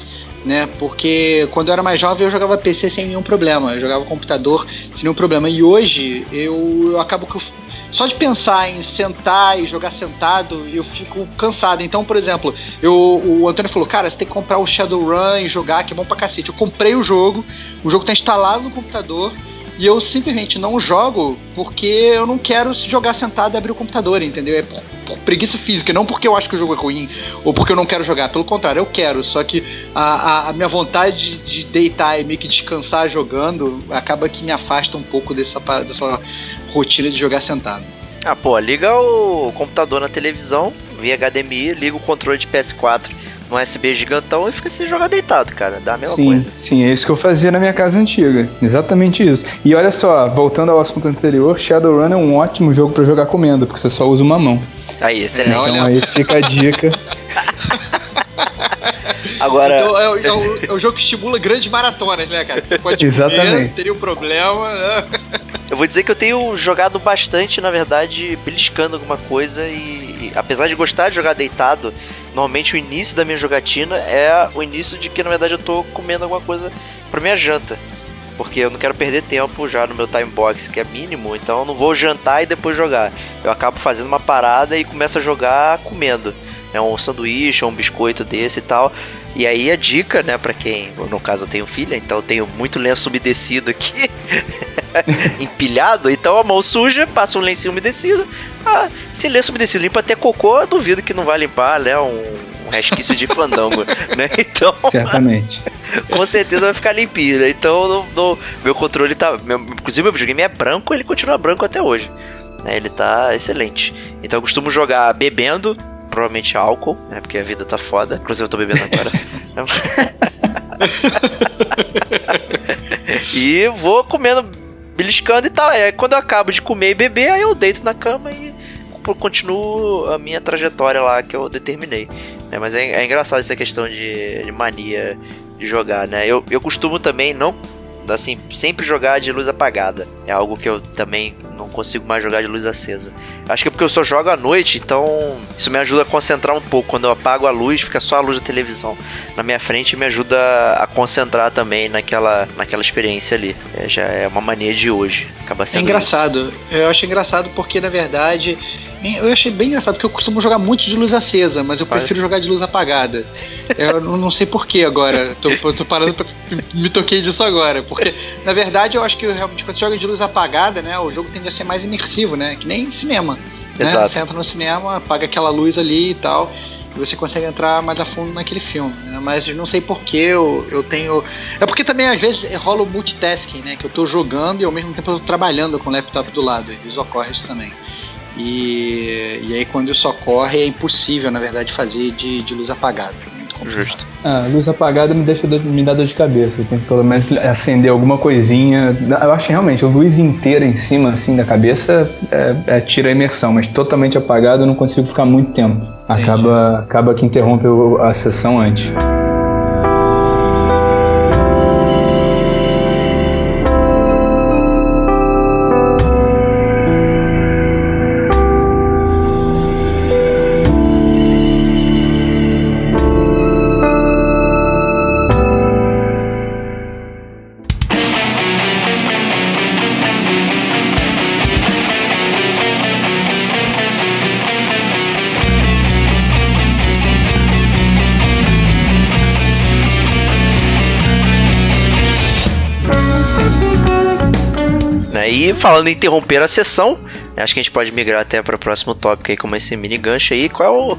né? Porque quando eu era mais jovem eu jogava PC sem nenhum problema, eu jogava computador sem nenhum problema. E hoje eu, eu acabo que eu, só de pensar em sentar e jogar sentado, eu fico cansado. Então, por exemplo, eu, o Antônio falou: Cara, você tem que comprar o Shadowrun e jogar, que é bom pra cacete. Eu comprei o jogo, o jogo tá instalado no computador. E eu simplesmente não jogo porque eu não quero jogar sentado e abrir o computador, entendeu? É por, por, preguiça física, não porque eu acho que o jogo é ruim ou porque eu não quero jogar. Pelo contrário, eu quero. Só que a, a, a minha vontade de, de deitar e meio que descansar jogando acaba que me afasta um pouco dessa, dessa rotina de jogar sentado. Ah, pô, liga o computador na televisão, via HDMI, liga o controle de PS4 no USB gigantão e fica se jogar deitado, cara. Dá a mesma sim, coisa. Sim, é isso que eu fazia na minha casa antiga. Exatamente isso. E olha só, voltando ao assunto anterior, Shadowrun é um ótimo jogo para jogar comendo, porque você só usa uma mão. Aí, excelente. Então aí fica a dica. Agora. Então, é, é, o, é, o, jogo que estimula grandes maratonas, né, cara? Você pode Exatamente. Comer, teria um problema. Né? Eu vou dizer que eu tenho jogado bastante, na verdade, beliscando alguma coisa e, e apesar de gostar de jogar deitado, normalmente o início da minha jogatina é o início de que na verdade eu tô comendo alguma coisa para minha janta. Porque eu não quero perder tempo já no meu time box, que é mínimo, então eu não vou jantar e depois jogar. Eu acabo fazendo uma parada e começo a jogar comendo. Né, um sanduíche um biscoito desse e tal. E aí a dica, né, para quem, no caso eu tenho filha, então eu tenho muito lenço umedecido aqui, empilhado, então a mão suja, passa um lencinho umedecido. Ah, se lenço umedecido limpa até cocô, eu duvido que não vai limpar, né, um, um resquício de fandango, né? Então, certamente. com certeza vai ficar limpinho, né? Então, no, no, meu controle tá, meu, inclusive meu videogame é branco, ele continua branco até hoje. Né, ele tá excelente. Então eu costumo jogar bebendo, provavelmente álcool, né? Porque a vida tá foda. Inclusive eu tô bebendo agora. e vou comendo, beliscando e tal. É, quando eu acabo de comer e beber, aí eu deito na cama e continuo a minha trajetória lá que eu determinei. É, mas é, é engraçado essa questão de, de, mania de jogar, né? Eu, eu costumo também não assim, sempre jogar de luz apagada. É algo que eu também não consigo mais jogar de luz acesa. Acho que é porque eu só jogo à noite, então isso me ajuda a concentrar um pouco. Quando eu apago a luz, fica só a luz da televisão na minha frente e me ajuda a concentrar também naquela, naquela experiência ali. É, já é uma mania de hoje. Acaba sendo. É engraçado. Isso. Eu acho engraçado porque, na verdade, eu achei bem engraçado, porque eu costumo jogar muito de luz acesa, mas eu prefiro jogar de luz apagada. Eu não sei porquê agora. Tô, tô parando pra. Me toquei disso agora. Porque, na verdade, eu acho que realmente quando você joga de luz apagada, né? O jogo tende a ser mais imersivo, né? Que nem cinema. Né? Exato. Você entra no cinema, apaga aquela luz ali e tal, e você consegue entrar mais a fundo naquele filme. Né? Mas não sei porquê eu, eu tenho. É porque também às vezes rola o multitasking, né? Que eu tô jogando e ao mesmo tempo eu tô trabalhando com o laptop do lado. Isso ocorre isso também. E, e aí quando isso ocorre é impossível, na verdade, fazer de, de luz apagada. Justo. Ah, luz apagada me deixa dor- me dá dor de cabeça. Eu tenho que pelo menos acender alguma coisinha. Eu acho que realmente a luz inteira em cima assim da cabeça é, é- tira a imersão, mas totalmente apagado eu não consigo ficar muito tempo. Acaba, acaba que interrompe a sessão antes. E falando em interromper a sessão, acho que a gente pode migrar até para o próximo tópico aí, como esse mini gancho aí. Qual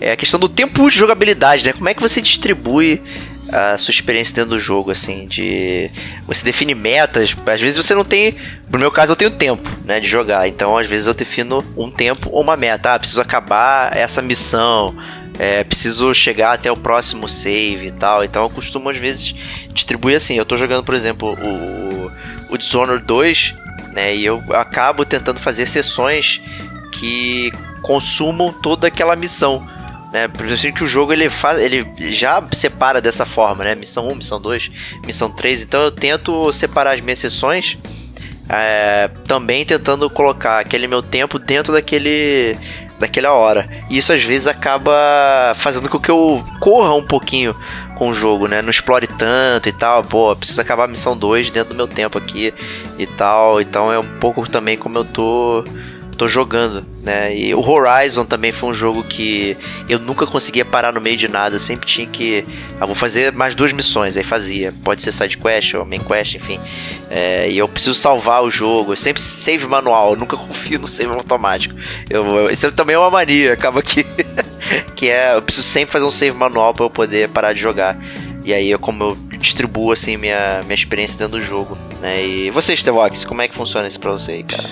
é, é a questão do tempo de jogabilidade, né? Como é que você distribui a sua experiência dentro do jogo, assim, de você define metas, às vezes você não tem, no meu caso eu tenho tempo, né, de jogar, então às vezes eu defino um tempo ou uma meta, ah, preciso acabar essa missão, é, preciso chegar até o próximo save e tal, então eu costumo às vezes distribuir assim, eu tô jogando, por exemplo, o, o Dishonored 2, né, e eu acabo tentando fazer sessões que consumam toda aquela missão, né? Por exemplo, que o jogo ele faz, ele já separa dessa forma, né? Missão 1, missão 2, missão 3. Então eu tento separar as minhas sessões é, também tentando colocar aquele meu tempo dentro daquele daquela hora. E isso às vezes acaba fazendo com que eu corra um pouquinho com o jogo, né? Não explore tanto e tal. Pô, preciso acabar a missão 2 dentro do meu tempo aqui e tal. Então é um pouco também como eu tô tô jogando, né? E o Horizon também foi um jogo que eu nunca conseguia parar no meio de nada, eu sempre tinha que, ah, vou fazer mais duas missões, aí fazia, pode ser side quest ou main quest, enfim. É, e eu preciso salvar o jogo, eu sempre save manual, eu nunca confio no save automático. Eu, eu- isso também é uma mania, acaba que que é, eu preciso sempre fazer um save manual para eu poder parar de jogar. E aí é como eu distribuo assim minha, minha experiência dentro do jogo, né? E você, Stevox, como é que funciona isso pra você aí, cara?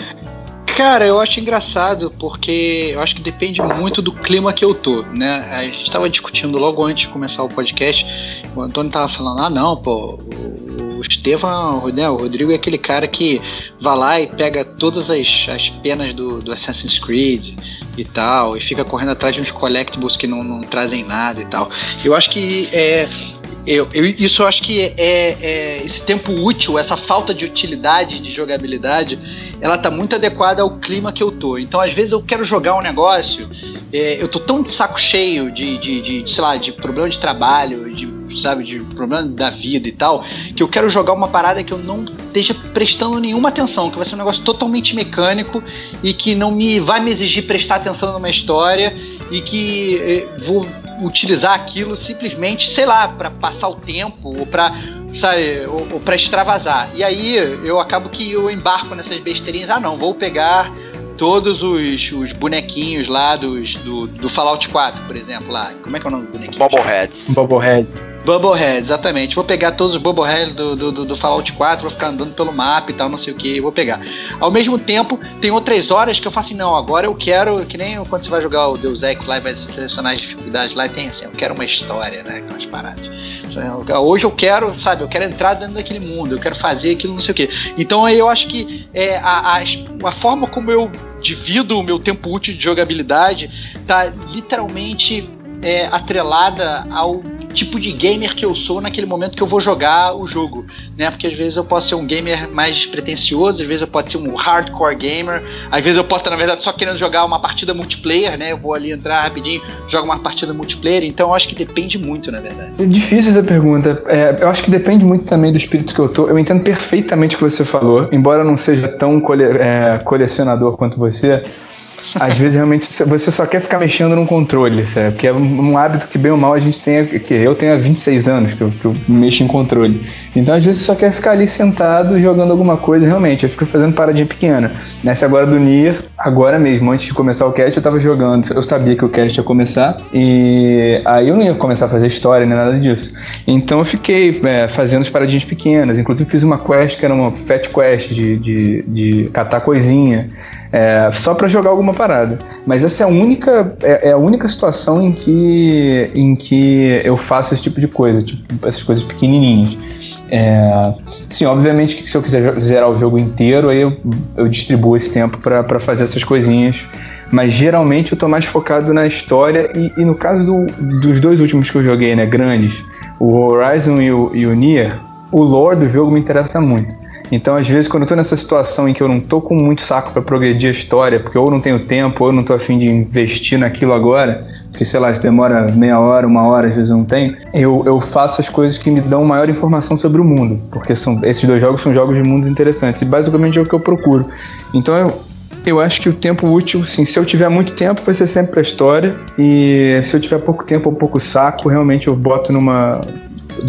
Cara, eu acho engraçado porque eu acho que depende muito do clima que eu tô, né? A gente tava discutindo logo antes de começar o podcast, o Antônio tava falando, ah não, pô, o, Estevão, né, o Rodrigo é aquele cara que vai lá e pega todas as, as penas do, do Assassin's Creed e tal, e fica correndo atrás de uns collectibles que não, não trazem nada e tal. Eu acho que é, eu, eu- isso eu acho que é, é esse tempo útil, essa falta de utilidade de jogabilidade, ela tá muito adequada ao clima que eu tô. Então, às vezes eu quero jogar um negócio, é, eu tô tão de saco cheio de, de, de, sei lá, de problema de trabalho, de sabe, de problema da vida e tal, que eu quero jogar uma parada que eu não esteja prestando nenhuma atenção, que vai ser um negócio totalmente mecânico e que não me vai me exigir prestar atenção numa história e que eh, vou utilizar aquilo simplesmente, sei lá, para passar o tempo ou para sabe, ou, ou para extravasar. E aí eu acabo que eu embarco nessas besteirinhas, ah não, vou pegar todos os, os bonequinhos lá dos, do, do Fallout 4, por exemplo, lá. Como é que é o nome do bonequinho? Bobbleheads. Bubblehead. Bubblehead, exatamente. Vou pegar todos os Bubbleheads do, do, do, Fallout 4, vou ficar andando pelo mapa e tal, não sei o que, vou pegar. Ao mesmo tempo, tem outras horas que eu faço assim, não, agora eu quero, que nem quando você vai jogar o Deus Ex lá e vai selecionar as dificuldades lá, tem assim, eu quero uma história, né, aquelas paradas. Hoje eu quero, sabe, eu quero entrar dentro daquele mundo, eu quero fazer aquilo, não sei o que. Então aí eu acho que é, a, a, a forma como eu divido o meu tempo útil de jogabilidade tá literalmente é, atrelada ao tipo de gamer que eu sou naquele momento que eu vou jogar o jogo, né? Porque às vezes eu posso ser um gamer mais pretencioso, às vezes eu posso ser um hardcore gamer, às vezes eu posso estar, na verdade, só querendo jogar uma partida multiplayer, né? Eu vou ali entrar rapidinho, jogo uma partida multiplayer, então eu acho que depende muito, na verdade. É difícil essa pergunta. É, eu acho que depende muito também do espírito que eu tô. Eu entendo perfeitamente o que você falou, embora eu não seja tão cole- é, colecionador quanto você. Às vezes realmente você só quer ficar mexendo no controle, sabe? Porque é um hábito que bem ou mal a gente tem, que eu tenho há 26 anos que eu, que eu mexo em controle. Então às vezes você só quer ficar ali sentado jogando alguma coisa, realmente. Eu fico fazendo paradinha pequena. Nessa agora do Nier, agora mesmo, antes de começar o cast, eu tava jogando. Eu sabia que o cast ia começar e aí eu não ia começar a fazer história nem nada disso. Então eu fiquei é, fazendo as paradinhas pequenas. Inclusive fiz uma quest que era uma fat quest de, de, de catar coisinha é, só para jogar alguma parada. Mas essa é a única é, é, a única situação em que em que eu faço esse tipo de coisa, tipo essas coisas pequenininhas. É, sim, obviamente que se eu quiser zerar o jogo inteiro, aí eu, eu distribuo esse tempo para fazer essas coisinhas. Mas geralmente eu tô mais focado na história e, e no caso do, dos dois últimos que eu joguei, né, grandes, o Horizon e o, e o Nier, o lore do jogo me interessa muito. Então, às vezes, quando eu tô nessa situação em que eu não tô com muito saco para progredir a história, porque ou não tenho tempo, ou não tô afim de investir naquilo agora, porque sei lá, isso demora meia hora, uma hora, às vezes eu não tenho, eu, eu faço as coisas que me dão maior informação sobre o mundo, porque são, esses dois jogos são jogos de mundos interessantes, e basicamente é o que eu procuro. Então, eu, eu acho que o tempo útil, assim, se eu tiver muito tempo, vai ser sempre pra história. E se eu tiver pouco tempo ou pouco saco, realmente eu boto numa,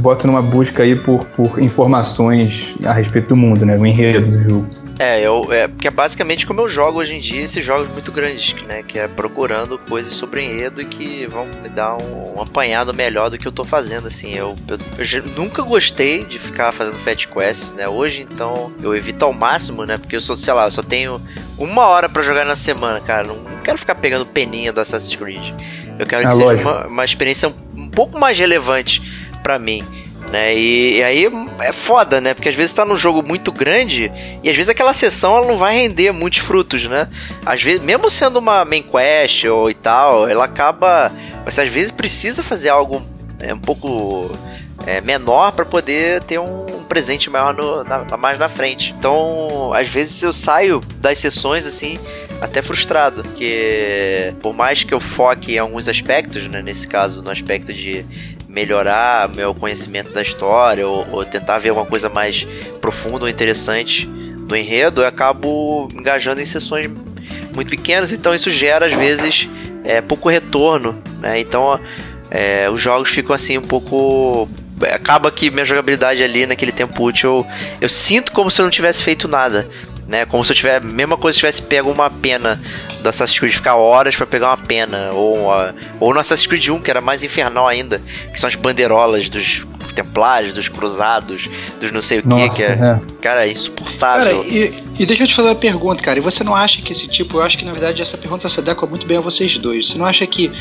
bota numa busca aí por, por informações a respeito do mundo, né? O enredo do jogo. É, eu, é, porque é basicamente como eu jogo hoje em dia esses jogos muito grandes, né? Que é procurando coisas sobre enredo e que vão me dar um, um apanhado melhor do que eu tô fazendo, assim. Eu, eu, eu, nunca gostei de ficar fazendo Fat Quests, né? Hoje, então, eu evito ao máximo, né? Porque eu sou, sei lá, eu só tenho uma hora para jogar na semana, cara. Não, quero ficar pegando peninha do Assassin's Creed. Eu quero que é, seja uma, uma experiência um pouco mais relevante para mim. Né? E, e, aí é foda, né? Porque às vezes tá num jogo muito grande e às vezes aquela sessão ela não vai render muitos frutos, né? Às vezes, mesmo sendo uma main quest ou e tal, ela acaba. Você às vezes precisa fazer algo é, um pouco é, menor para poder ter um, um presente maior no, na, mais na frente. Então, às vezes eu saio das sessões assim até frustrado, porque por mais que eu foque em alguns aspectos, né, nesse caso no aspecto de melhorar meu conhecimento da história ou, ou tentar ver alguma coisa mais profunda ou interessante do enredo, eu acabo engajando em sessões muito pequenas, então isso gera às vezes é, pouco retorno, né? Então é, os jogos ficam assim um pouco acaba que minha jogabilidade ali naquele tempo útil eu sinto como se eu não tivesse feito nada né? Como se eu tivesse, mesma coisa se tivesse pego uma pena do Assassin's Creed, ficar horas para pegar uma pena, ou, ou no Assassin's Creed 1, que era mais infernal ainda, que são as bandeirolas dos templários, dos cruzados, dos não sei o que, que é, é, cara, é insuportável. Cara, e, e, deixa eu te fazer uma pergunta, cara, e você não acha que esse tipo, eu acho que na verdade essa pergunta se adequa muito bem a vocês dois, você não acha que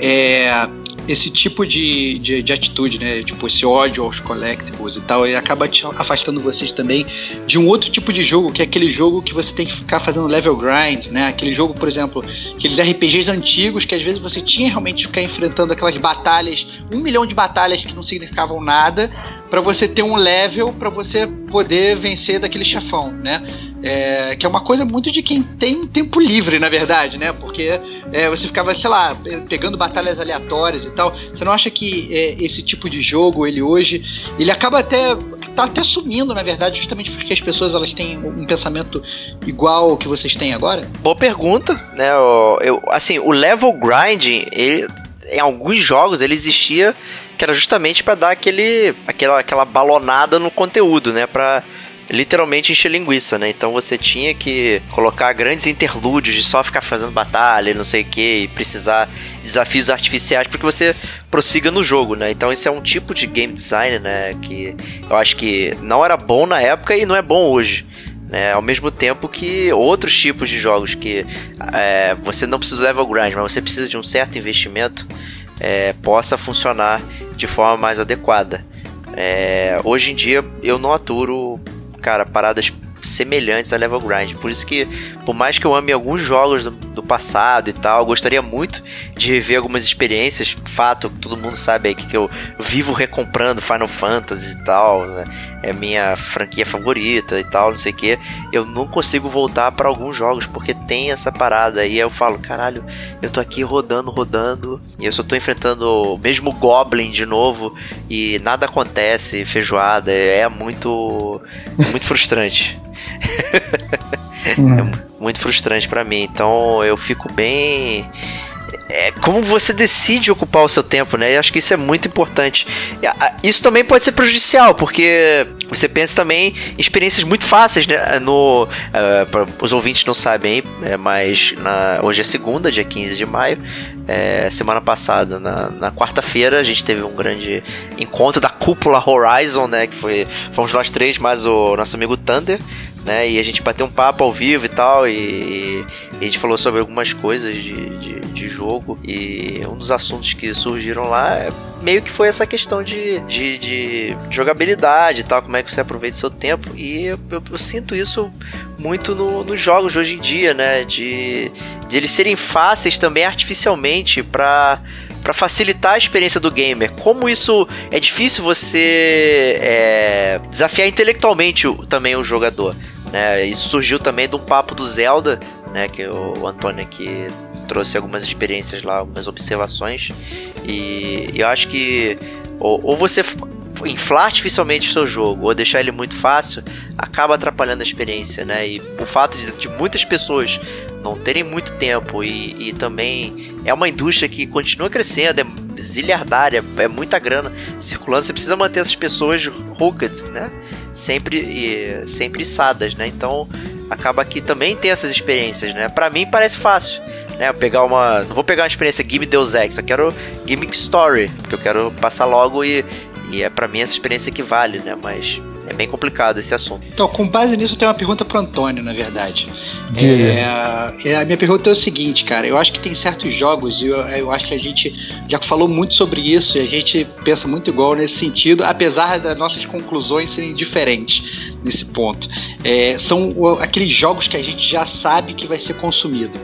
é, esse tipo de, de, de, atitude, né? Tipo, esse ódio aos collectibles e tal, e acaba afastando vocês também de um outro tipo de jogo, que é aquele jogo que você tem que ficar fazendo level grind, né? Aquele jogo, por exemplo, aqueles RPGs antigos que às vezes você tinha realmente que ficar enfrentando aquelas batalhas, um milhão de batalhas que não significavam nada, para você ter um level para você poder vencer daquele chefão, né? É, que é uma coisa muito de quem tem tempo livre, na verdade, né? Porque é, você ficava, sei lá, pegando batalhas aleatórias e tal. Você não acha que é, esse tipo de jogo, ele hoje, ele acaba até tá até sumindo, na verdade, justamente porque as pessoas elas têm um pensamento igual ao que vocês têm agora? Boa pergunta, né? Eu, assim, o level grinding, ele, em alguns jogos ele existia que era justamente para dar aquele aquela, aquela balonada no conteúdo, né, para literalmente encher linguiça, né? Então você tinha que colocar grandes interlúdios de só ficar fazendo batalha, não sei o que, e precisar desafios artificiais para que você prossiga no jogo, né? Então esse é um tipo de game design, né, que eu acho que não era bom na época e não é bom hoje. Né? Ao mesmo tempo que outros tipos de jogos que é, você não precisa do level grind, mas você precisa de um certo investimento, é, possa funcionar de forma mais adequada. É, hoje em dia eu não aturo, cara, paradas semelhantes a Level Grind. Por isso que, por mais que eu ame alguns jogos do, do passado e tal, gostaria muito de rever algumas experiências. Fato, todo mundo sabe aí que eu vivo recomprando Final Fantasy e tal, né? é minha franquia favorita e tal, não sei o que. Eu não consigo voltar para alguns jogos porque tem essa parada aí. Eu falo, caralho, eu tô aqui rodando, rodando e eu só tô enfrentando o mesmo Goblin de novo e nada acontece, feijoada. É muito, muito frustrante. é muito frustrante para mim. Então eu fico bem é, como você decide ocupar o seu tempo, né? Eu acho que isso é muito importante. Isso também pode ser prejudicial, porque você pensa também em experiências muito fáceis, né? No, uh, os ouvintes não sabem, é, mas na, hoje é segunda, dia 15 de maio. É, semana passada, na, na quarta-feira, a gente teve um grande encontro da cúpula Horizon, né? Que foi. Fomos nós três, mais o nosso amigo Thunder né? E a gente bateu um papo ao vivo e tal, e, e a gente falou sobre algumas coisas de, de, de, jogo. E um dos assuntos que surgiram lá é, meio que foi essa questão de, de, de jogabilidade e tal, como é que você aproveita o seu tempo. E eu, eu, eu sinto isso muito no, nos jogos de hoje em dia, né? De, de eles serem fáceis também artificialmente para para facilitar a experiência do gamer. Como isso é difícil você é, desafiar intelectualmente também o jogador. Né? Isso surgiu também de um papo do Zelda, né? Que o Antônio aqui trouxe algumas experiências lá, algumas observações. E eu acho que ou, ou você inflar artificialmente o seu jogo ou deixar ele muito fácil acaba atrapalhando a experiência, né? E o fato de, de muitas pessoas não terem muito tempo e, e, também é uma indústria que continua crescendo, é zilhardária, é muita grana circulando, você precisa manter essas pessoas hooked, né? Sempre, sempre içadas, né? Então acaba que também tem essas experiências, né? Para mim parece fácil, né? Eu pegar uma, não vou pegar uma experiência Game Deus Ex, eu quero Gimmick Story, porque eu quero passar logo e, e é para mim essa experiência que vale, né? Mas é bem complicado esse assunto. Então, com base nisso, eu tenho uma pergunta pro Antônio, na verdade. É, é, a minha pergunta é o seguinte, cara. Eu acho que tem certos jogos, e eu, eu acho que a gente já falou muito sobre isso, e a gente pensa muito igual nesse sentido, apesar das nossas conclusões serem diferentes nesse ponto. É, são aqueles jogos que a gente já sabe que vai ser consumido.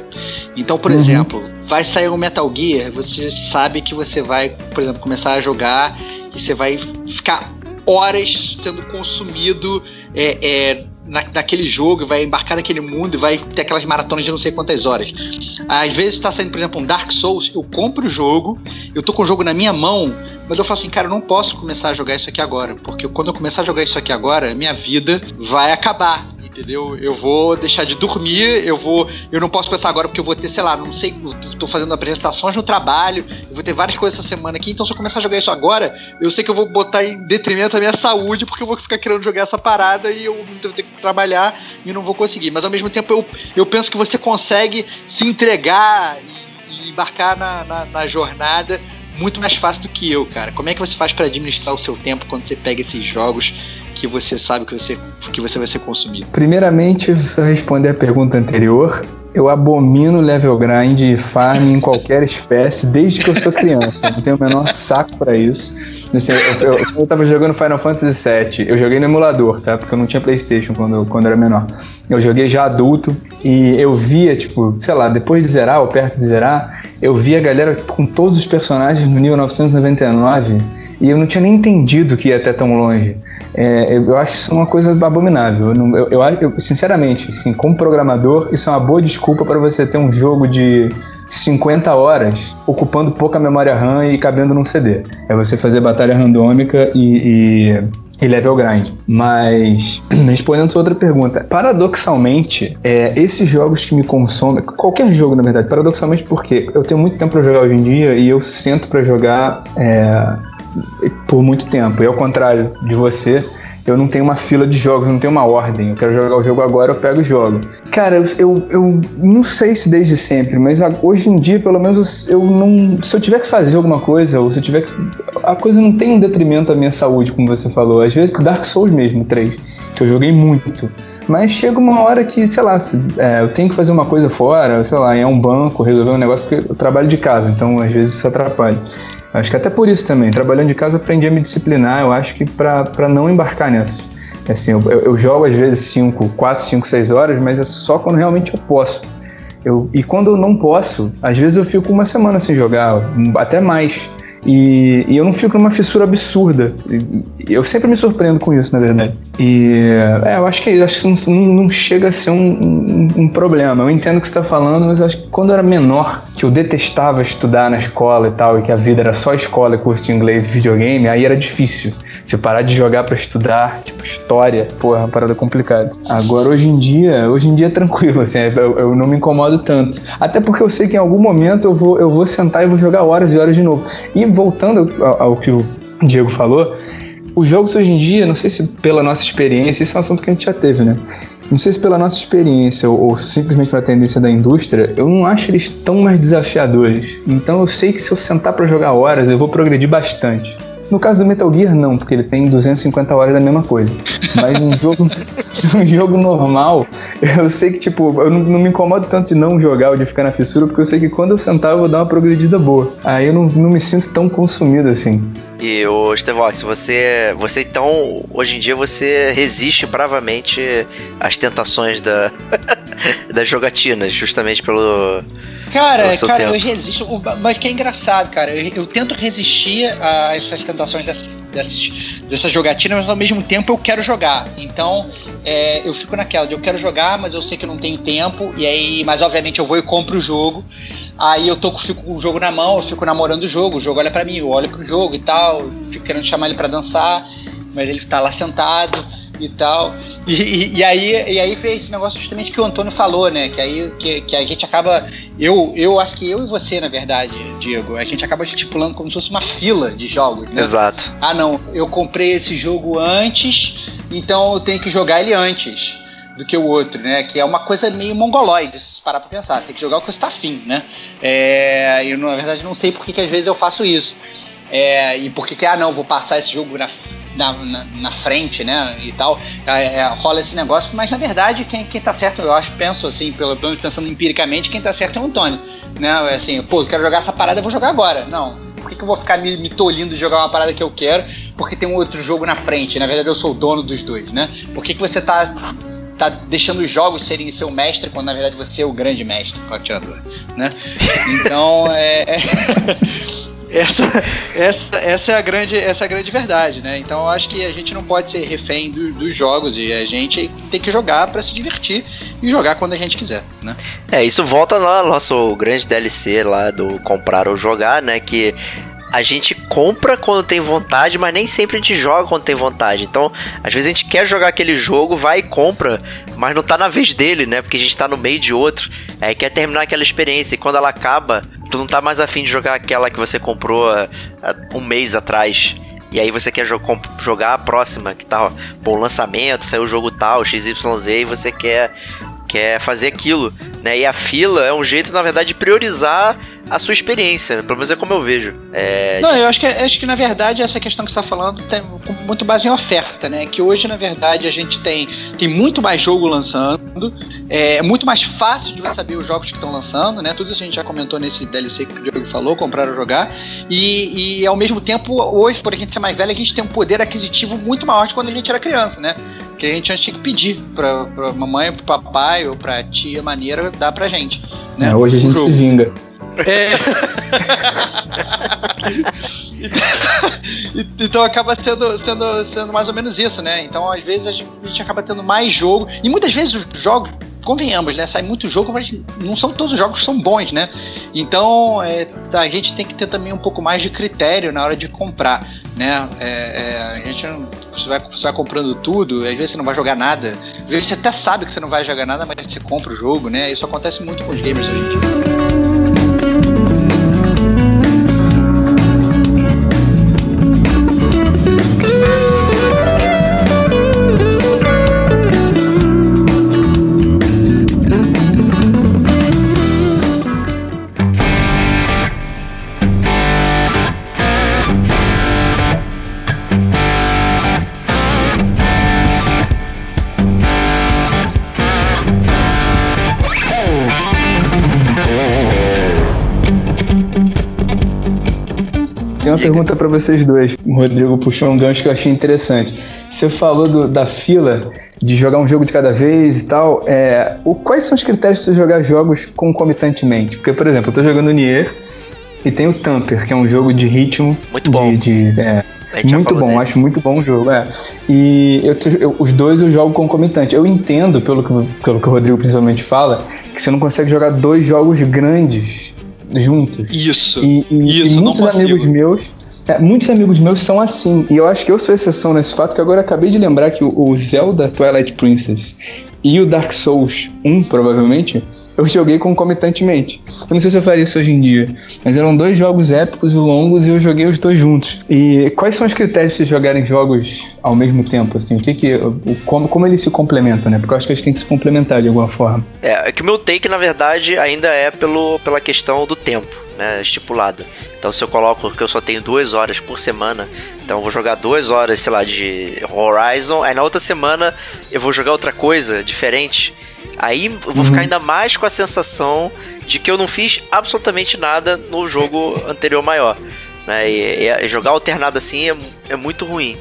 Então, por uhum. exemplo, vai sair um Metal Gear, você sabe que você vai, por exemplo, começar a jogar e você vai ficar horas sendo consumido é, é, na, naquele jogo, vai embarcar naquele mundo e vai ter aquelas maratonas de não sei quantas horas. Às vezes está saindo, por exemplo, um Dark Souls, eu compro o jogo, eu tô com o jogo na minha mão, mas eu falo assim, cara, eu não posso começar a jogar isso aqui agora, porque quando eu começar a jogar isso aqui agora, minha vida vai acabar entendeu? Eu vou deixar de dormir, eu vou. Eu não posso começar agora porque eu vou ter, sei lá, não sei, tô fazendo apresentações no trabalho, eu vou ter várias coisas essa semana aqui, então se eu começar a jogar isso agora, eu sei que eu vou botar em detrimento da minha saúde, porque eu vou ficar querendo jogar essa parada e eu vou ter que trabalhar e não vou conseguir. Mas ao mesmo tempo eu, eu penso que você consegue se entregar e, e embarcar na, na, na jornada muito mais fácil do que eu, cara. Como é que você faz para administrar o seu tempo quando você pega esses jogos que você sabe que você, que você vai ser consumido? Primeiramente, se eu responder a pergunta anterior, eu abomino level grind e farm em qualquer espécie desde que eu sou criança. Não tenho o menor saco para isso. Assim, eu, eu, eu, tava jogando Final Fantasy VII, eu joguei no emulador, tá? Porque eu não tinha Playstation quando, quando era menor. Eu joguei já adulto e eu via, tipo, sei lá, depois de zerar ou perto de zerar, eu via a galera com todos os personagens no nível 999 e eu não tinha nem entendido que ia até tão longe. É, eu, acho isso uma coisa abominável. Eu, eu, eu, sinceramente, assim, como programador, isso é uma boa desculpa para você ter um jogo de 50 horas ocupando pouca memória RAM e cabendo num CD. É você fazer batalha randômica e, e e level grind. Mas, respondendo sua outra pergunta, paradoxalmente, é, esses jogos que me consomem, qualquer jogo na verdade, paradoxalmente porque eu tenho muito tempo para jogar hoje em dia e eu sento para jogar é, por muito tempo. E ao contrário de você, eu não tenho uma fila de jogos, não tenho uma ordem. Eu quero jogar o jogo agora, eu pego o jogo. Cara, eu, eu não sei se desde sempre, mas hoje em dia, pelo menos, eu não. Se eu tiver que fazer alguma coisa, ou se eu tiver que. A coisa não tem um detrimento à minha saúde, como você falou. Às vezes, Dark Souls mesmo, 3, que eu joguei muito. Mas chega uma hora que, sei lá, se, é, eu tenho que fazer uma coisa fora, sei lá, em um banco, resolver um negócio, porque eu trabalho de casa, então às vezes isso atrapalha. Acho que até por isso também, trabalhando de casa, aprendi a me disciplinar, eu acho que para não embarcar nessas. Assim, eu, eu, jogo às vezes 5, 4, 5, 6 horas, mas é só quando realmente eu posso. Eu, e quando eu não posso, às vezes eu fico uma semana sem jogar, até mais. E, e, eu não fico numa fissura absurda. Eu sempre me surpreendo com isso, na verdade. E é, eu acho que, acho que não, não, chega a ser um, um, um, problema. Eu entendo o que você está falando, mas acho que quando eu era menor, que eu detestava estudar na escola e tal, e que a vida era só escola, curso de inglês e videogame, aí era difícil. Se parar de jogar para estudar, tipo, história, porra, é uma parada complicada. Agora, hoje em dia, hoje em dia é tranquilo, assim, eu, eu não me incomodo tanto. Até porque eu sei que em algum momento eu vou, eu vou sentar e vou jogar horas e horas de novo. E voltando ao, ao que o Diego falou, os jogos hoje em dia, não sei se pela nossa experiência, isso é um assunto que a gente já teve, né? Não sei se pela nossa experiência ou, ou simplesmente pela tendência da indústria, eu não acho eles tão mais desafiadores. Então eu sei que se eu sentar para jogar horas, eu vou progredir bastante. No caso do Metal Gear, não, porque ele tem 250 horas da mesma coisa. Mas num jogo, num jogo normal, eu sei que, tipo, eu não, não, me incomodo tanto de não jogar ou de ficar na fissura, porque eu sei que quando eu sentar eu vou dar uma progredida boa. Aí eu não, não me sinto tão consumido assim. E o Stevox, você, você então, hoje em dia você resiste bravamente às tentações da, das jogatinas, justamente pelo Cara, cara, tempo. eu resisto. Mas que é engraçado, cara. Eu, eu tento resistir a essas tentações dessas, dessas, dessas jogatinas, mas ao mesmo tempo eu quero jogar. Então, é, eu fico naquela de eu quero jogar, mas eu sei que eu não tenho tempo. E aí, mas obviamente eu vou e compro o jogo. Aí eu tô, fico com o jogo na mão, eu fico namorando o jogo. O jogo olha para mim, eu olho pro jogo e tal. Fico querendo chamar ele para dançar, mas ele tá lá sentado e tal. E, e, e, aí, e aí fez esse negócio justamente que o Antônio falou, né? Que aí que, que a gente acaba. Eu, eu acho que eu e você, na verdade, Diego, a gente acaba estipulando como se fosse uma fila de jogos. Né? Exato. Ah, não, eu comprei esse jogo antes, então eu tenho que jogar ele antes do que o outro, né? Que é uma coisa meio mongoloide, se parar pra pensar. Tem que jogar o que você tá afim, né? É, eu, na verdade, não sei por que, que às vezes eu faço isso. É, e por que, que, ah, não, vou passar esse jogo na na, na, na, frente, né, e tal, é, é, rola esse negócio, mas na verdade quem, quem tá certo, eu acho, penso assim, pelo menos pensando empiricamente, quem tá certo é o Antônio, né, assim, pô, eu quero jogar essa parada, eu vou jogar agora, não, por que, que eu vou ficar me, me tolindo de jogar uma parada que eu quero, porque tem um outro jogo na frente, na verdade eu sou o dono dos dois, né, por que, que você tá tá deixando os jogos serem seu mestre quando na verdade você é o grande mestre, né? Então é, é essa, essa, essa, é a grande, essa é a grande verdade, né? Então eu acho que a gente não pode ser refém do, dos jogos e a gente tem que jogar para se divertir e jogar quando a gente quiser, né? É, isso volta lá no nosso grande DLC lá do comprar ou jogar, né? Que a gente compra quando tem vontade, mas nem sempre a gente joga quando tem vontade. Então, às vezes a gente quer jogar aquele jogo, vai e compra, mas não tá na vez dele, né? Porque a gente tá no meio de outro. Aí quer terminar aquela experiência e quando ela acaba, tu não tá mais afim de jogar aquela que você comprou um mês atrás. E aí você quer jo jogar a próxima, que tá, bom, lançamento, saiu o jogo tal, XYZ, e você quer quer fazer aquilo, né? E a fila é um jeito, na verdade, de priorizar a sua experiência, né? pelo menos é como eu vejo. É... Não, eu acho que, acho que na verdade essa questão que você está falando tem muito base em oferta, né? Que hoje, na verdade, a gente tem, tem muito mais jogo lançando, é muito mais fácil de você saber os jogos que estão lançando, né? Tudo isso a gente já comentou nesse DLC que o Diogo falou, comprar ou jogar. E, e ao mesmo tempo, hoje, por a gente ser mais velho, a gente tem um poder aquisitivo muito maior de quando a gente era criança, né? Que a gente tinha que pedir pra, pra mamãe, pro papai ou pra tia maneira dar pra gente. Né? É, hoje a gente se vinga. É. então, então acaba sendo, sendo, sendo mais ou menos isso, né? Então, às vezes, a gente acaba tendo mais jogo. E muitas vezes os jogos convenhamos, né? Sai muito jogo, mas não são todos os jogos que são bons, né? Então é, a gente tem que ter também um pouco mais de critério na hora de comprar, né? É, é, a gente não, você, vai, você vai comprando tudo, às vezes você não vai jogar nada. Às vezes você até sabe que você não vai jogar nada, mas você compra o jogo, né? Isso acontece muito com os gamers hoje em dia. Pergunta para vocês dois. O Rodrigo puxou um gancho que eu achei interessante. Você falou do, da fila, de jogar um jogo de cada vez e tal. É, o, quais são os critérios para você jogar jogos concomitantemente? Porque, por exemplo, eu tô jogando Nier e tem o Tamper, que é um jogo de ritmo. Muito bom. De, de é, muito bom, dele. acho muito bom o jogo. É. E eu, eu, os dois eu jogo concomitante. Eu entendo, pelo que, pelo que o Rodrigo principalmente fala, que você não consegue jogar dois jogos grandes juntos. Isso. E, e, isso, e muitos amigos meus. É, muitos amigos meus são assim, e eu acho que eu sou exceção nesse fato, que agora acabei de lembrar que o, o Zelda Twilight Princess e o Dark Souls 1, provavelmente, eu joguei concomitantemente. Eu não sei se eu faria isso hoje em dia, mas eram dois jogos épicos e longos e eu joguei os dois juntos. E quais são os critérios de jogarem jogos ao mesmo tempo? Assim, o que que, o, como, como eles se complementam, né? Porque eu acho que eles têm que se complementar de alguma forma. É, é que o meu take, na verdade, ainda é pelo, pela questão do tempo, né? Estipulado. Então, se eu coloco que eu só tenho duas horas por semana, então eu vou jogar duas horas, sei lá, de Horizon, aí na outra semana eu vou jogar outra coisa diferente. Aí eu vou uhum. ficar ainda mais com a sensação de que eu não fiz absolutamente nada no jogo anterior maior. Né? E, e jogar alternado assim é, é muito ruim.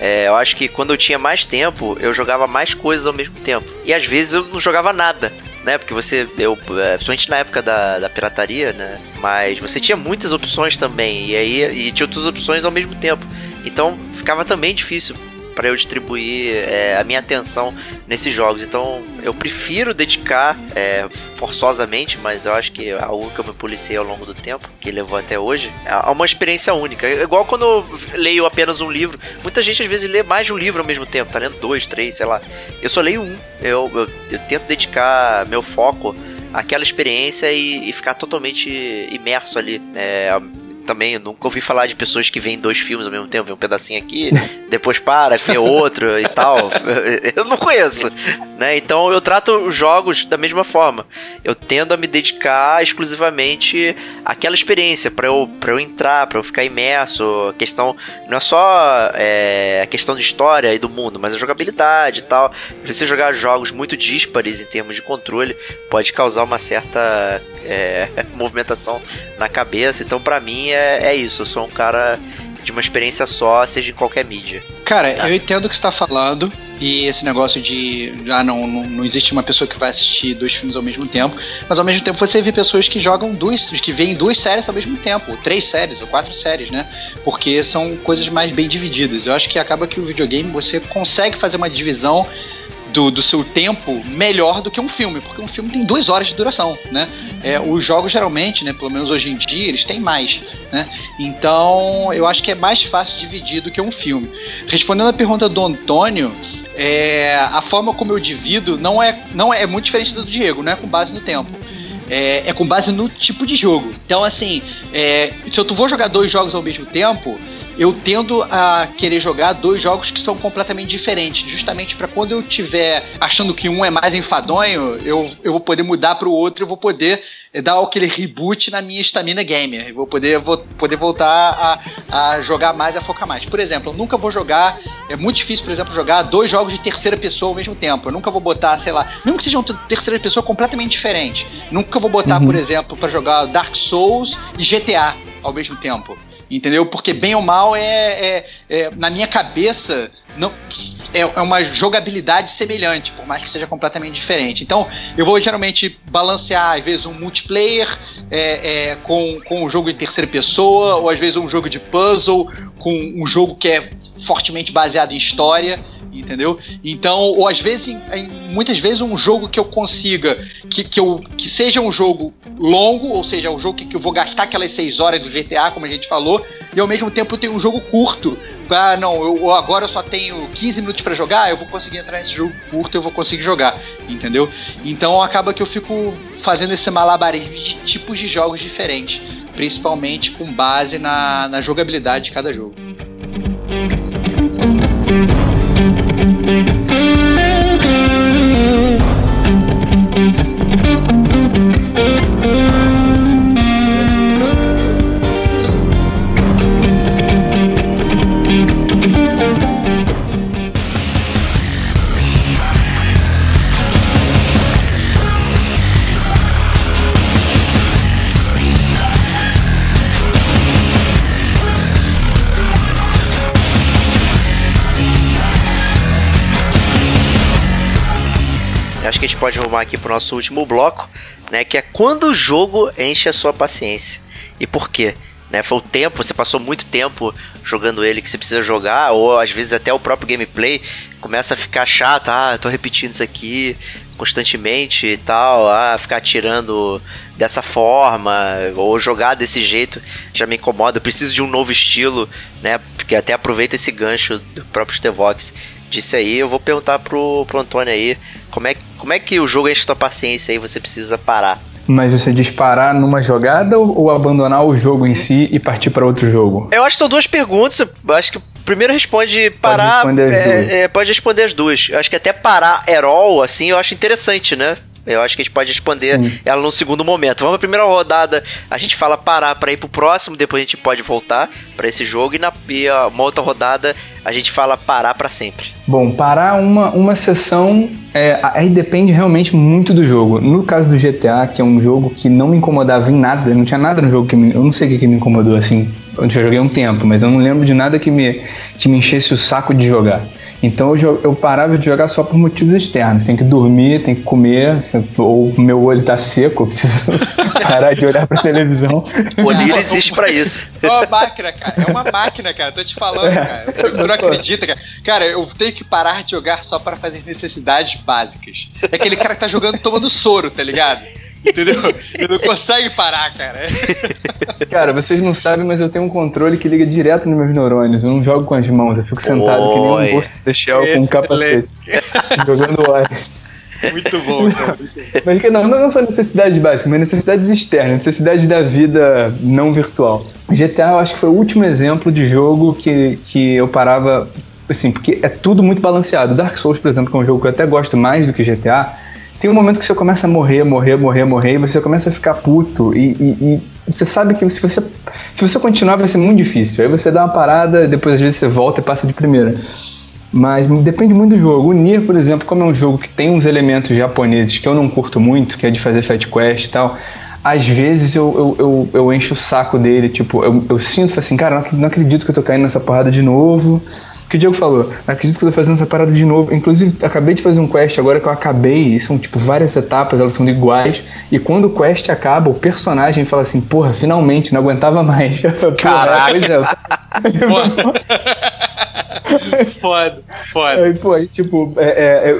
É, eu acho que quando eu tinha mais tempo, eu jogava mais coisas ao mesmo tempo. E às vezes eu não jogava nada né? Porque você, eu, é, principalmente na época da, da pirataria, né? Mas você tinha muitas opções também, e aí e tinha outras opções ao mesmo tempo. Então ficava também difícil para eu distribuir é, a minha atenção nesses jogos. Então eu prefiro dedicar é, forçosamente, mas eu acho que é algo que eu me policiei ao longo do tempo, que levou até hoje, a uma experiência única. É igual quando eu leio apenas um livro. Muita gente às vezes lê mais de um livro ao mesmo tempo, tá lendo dois, três, sei lá. Eu só leio um. Eu, eu, eu tento dedicar meu foco àquela experiência e, e, ficar totalmente imerso ali. É, também, nunca ouvi falar de pessoas que veem dois filmes ao mesmo tempo, vê um pedacinho aqui, depois para, vê outro e tal. Eu não conheço, né? Então eu trato os jogos da mesma forma. Eu tendo a me dedicar exclusivamente àquela experiência, para eu, pra eu entrar, para eu ficar imerso. A questão não é só é, a questão de história e do mundo, mas a jogabilidade e tal. Você jogar jogos muito díspares em termos de controle pode causar uma certa é, movimentação na cabeça. Então, para mim, é, é isso. Eu sou um cara de uma experiência só, seja em qualquer mídia. Cara, tá? eu entendo o que você tá falando. E esse negócio de. Ah, não, não, não, existe uma pessoa que vai assistir dois filmes ao mesmo tempo. Mas ao mesmo tempo você vê pessoas que jogam duas. que veem duas séries ao mesmo tempo. Ou três séries, ou quatro séries, né? Porque são coisas mais bem divididas. Eu acho que acaba que o videogame você consegue fazer uma divisão do, do seu tempo melhor do que um filme, porque um filme tem duas horas de duração, né? É, os jogos geralmente, né, pelo menos hoje em dia, eles têm mais, né? Então eu acho que é mais fácil dividir do que um filme. Respondendo a pergunta do Antônio, é, a forma como eu divido não é, não é, é muito diferente do Diego, não é com base no tempo. É, é, com base no tipo de jogo. Então, assim, é, se eu vou jogar dois jogos ao mesmo tempo, eu tendo a querer jogar dois jogos que são completamente diferentes, justamente para quando eu tiver achando que um é mais enfadonho, eu, eu vou poder mudar para o outro, eu vou poder dar aquele reboot na minha estamina gamer, eu vou poder, vou poder voltar a, a jogar mais, a focar mais. Por exemplo, eu nunca vou jogar, é muito difícil, por exemplo, jogar dois jogos de terceira pessoa ao mesmo tempo. Eu nunca vou botar, sei lá, mesmo que sejam terceira pessoa completamente diferente. Nunca vou botar, uhum. por exemplo, para jogar Dark Souls e GTA ao mesmo tempo entendeu? Porque bem ou mal é, é, é na minha cabeça não é, é, uma jogabilidade semelhante, por mais que seja completamente diferente. Então eu vou geralmente balancear às vezes um multiplayer é, é, com, com um jogo em terceira pessoa ou às vezes um jogo de puzzle com um jogo que é fortemente baseado em história entendeu? Então, ou às vezes, muitas vezes um jogo que eu consiga, que, que, eu, que seja um jogo longo, ou seja, um jogo que, que eu vou gastar aquelas 6 horas do GTA, como a gente falou, e ao mesmo tempo tenho um jogo curto. Ah, não, eu, agora eu só tenho 15 minutos para jogar, eu vou conseguir entrar nesse jogo curto, eu vou conseguir jogar, entendeu? Então acaba que eu fico fazendo esse malabarismo de tipos de jogos diferentes, principalmente com base na, na jogabilidade de cada jogo. Acho que a gente pode arrumar aqui pro nosso último bloco, né? Que é quando o jogo enche a sua paciência. E por quê? né? Foi o tempo, você passou muito tempo jogando ele que você precisa jogar, ou às vezes até o próprio gameplay começa a ficar chato, ah, tô repetindo isso aqui constantemente e tal, ah, ficar tirando dessa forma, ou jogar desse jeito, já me incomoda, eu preciso de um novo estilo, né? Porque até aproveita esse gancho do próprio Stevox disse aí, eu vou perguntar pro, pro Antônio aí, como é, como é que o jogo enche tua paciência aí, você precisa parar? Mas você disparar numa jogada ou, ou abandonar o jogo em si e partir para outro jogo? Eu acho que são duas perguntas. Eu acho que primeiro responde parar. Pode responder as é, duas. é, pode responder as duas. Eu acho que até parar Herol, assim, eu acho interessante, né? Eu acho que a gente pode responder Sim. ela no segundo momento. Vamos pra primeira rodada, a gente fala parar pra ir pro próximo, depois a gente pode voltar pra esse jogo e na e, uma outra rodada a gente fala parar pra sempre. Bom, parar uma, uma sessão é, aí depende realmente muito do jogo. No caso do GTA, que é um jogo que não me incomodava em nada, não tinha nada no jogo que me, eu não sei o que, que me incomodou assim. Eu já joguei um tempo, mas eu não lembro de nada que me, que me enchesse o saco de jogar. Então eu, eu parava de jogar só por motivos externos. Tem que dormir, tem que comer, ou meu olho tá seco, eu preciso parar de olhar pra televisão. O Lira existe pra isso. É uma máquina, cara. É uma máquina, cara. Tô te falando, cara. Tu, tu não acredita, cara. Cara, eu tenho que parar de jogar só para fazer necessidades básicas. É aquele cara que tá jogando tomando soro, tá ligado? Entendeu? Ele não consegue parar, cara. Cara, vocês não sabem, mas eu tenho um controle que liga direto nos meus neurônios. Eu não jogo com as mãos, eu fico sentado que nem Oi. um Ghost in the Shell com um capacete, jogando horas. Muito bom, cara. Mas que não, não são necessidades básicas, mas necessidades externas, necessidades da vida não virtual. GTA eu acho que foi o último exemplo de jogo que, que eu parava, assim, porque é tudo muito balanceado. Dark Souls, por exemplo, que é um jogo que eu até gosto mais do que GTA, tem um momento que você começa a morrer, morrer, morrer, morrer, e você começa a ficar puto e, e- e você sabe que se você, se você continuar vai ser muito difícil. Aí você dá uma parada, depois às vezes você volta e passa de primeira. Mas depende muito do jogo. O Nier, por exemplo, como é um jogo que tem uns elementos japoneses que eu não curto muito, que é de fazer fat quest e tal, às vezes eu, eu, eu, eu encho o saco dele, tipo, eu, eu sinto assim, cara, não ac- não acredito que eu tô caindo nessa porrada de novo. O que o Diego falou, acredito que eu tô fazendo essa parada de novo. Inclusive, acabei de fazer um quest agora que eu acabei, e são tipo várias etapas, elas são iguais. E quando o quest acaba, o personagem fala assim, porra, finalmente, não aguentava mais. Caraca. pois é. Foda. foda, foda. Aí, pô, aí, tipo, é, é, é,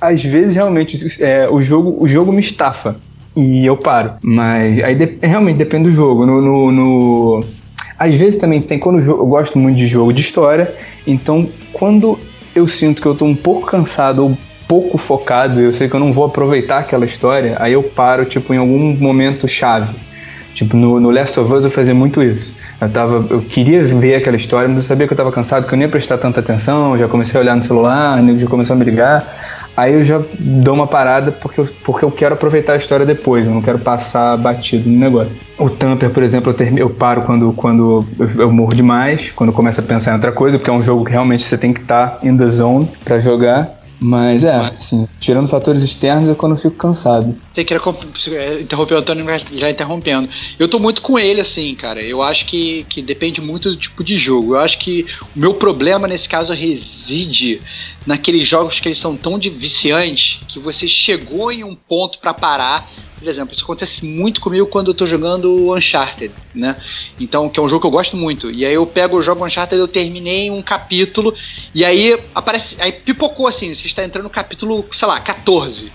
às vezes realmente é, o, jogo, o jogo me estafa e eu paro. Mas aí de- realmente depende do jogo. No, no- no- às vezes também tem quando eu gosto muito de jogo de história, então quando eu sinto que eu tô um pouco cansado ou pouco focado, eu sei que eu não vou aproveitar aquela história, aí eu paro, tipo, em algum momento chave. Tipo, no, no Last of Us eu fazia muito isso. Eu, tava, eu queria ver aquela história, mas eu sabia que eu tava cansado, que eu nem ia prestar tanta atenção, já comecei a olhar no celular, já começou a me ligar. Aí eu já dou uma parada porque eu, porque eu quero aproveitar a história depois, eu não quero passar batido no negócio. O Tamper, por exemplo, eu, termi- eu paro quando, quando eu, morro demais, quando eu começo a pensar em outra coisa, porque é um jogo que realmente você tem que estar in the zone pra jogar. Mas é, assim, tirando fatores externos é quando eu fico cansado. Você queria é, interromper o Antônio já- interrompendo. Eu tô muito com ele, assim, cara. Eu acho que, que depende muito do tipo de jogo. Eu acho que o meu problema nesse caso reside naqueles jogos que eles são tão viciantes que você chegou em um ponto pra parar. Por exemplo, isso acontece muito comigo quando eu tô jogando Uncharted, né? Então, que é um jogo que eu gosto muito. E aí eu pego o jogo Uncharted, eu terminei um capítulo, e aí aparece. Aí pipocou assim, está entrando no capítulo, sei lá, 14.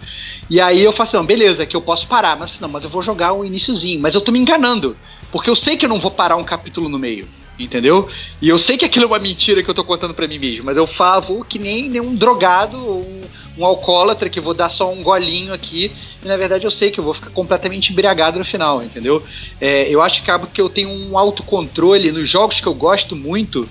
E aí eu faço, não, beleza, que eu posso parar, mas não, mas eu vou jogar o iníciozinho, mas eu tô me enganando, porque eu sei que eu não vou parar um capítulo no meio, entendeu? E eu sei que aquilo é uma mentira que eu tô contando pra mim mesmo, mas eu falo que nem, nem um drogado ou um, um alcoólatra que vou dar só um golinho aqui, e na verdade eu sei que eu vou ficar completamente embriagado no final, entendeu? É, eu acho que acaba que eu tenho um autocontrole nos jogos que eu gosto muito.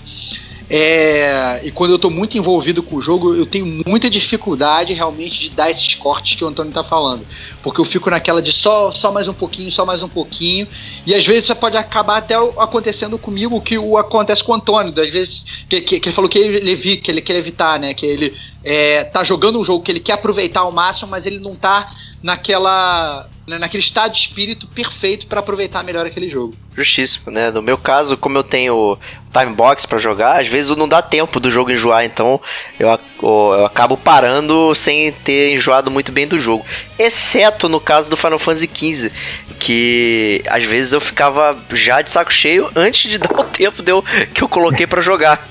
É, e quando eu tô muito envolvido com o jogo, eu tenho muita dificuldade realmente de dar esses cortes que o Antônio tá falando. Porque eu fico naquela de só, só mais um pouquinho, só mais um pouquinho. E às vezes isso pode acabar até acontecendo comigo o que o acontece com o Antônio. Às vezes, que, que- que ele falou que ele, evi- que ele quer evitar, né? Que ele é, tá jogando um jogo que ele quer aproveitar ao máximo, mas ele não tá naquela naquele estado de espírito perfeito para aproveitar melhor aquele jogo. Justíssimo, né? No meu caso, como eu tenho time box para jogar, às vezes não dá tempo do jogo enjoar, então eu, eu, acabo parando sem ter enjoado muito bem do jogo. Exceto no caso do Final Fantasy XV, que às vezes eu ficava já de saco cheio antes de dar o tempo de eu, que eu coloquei para jogar.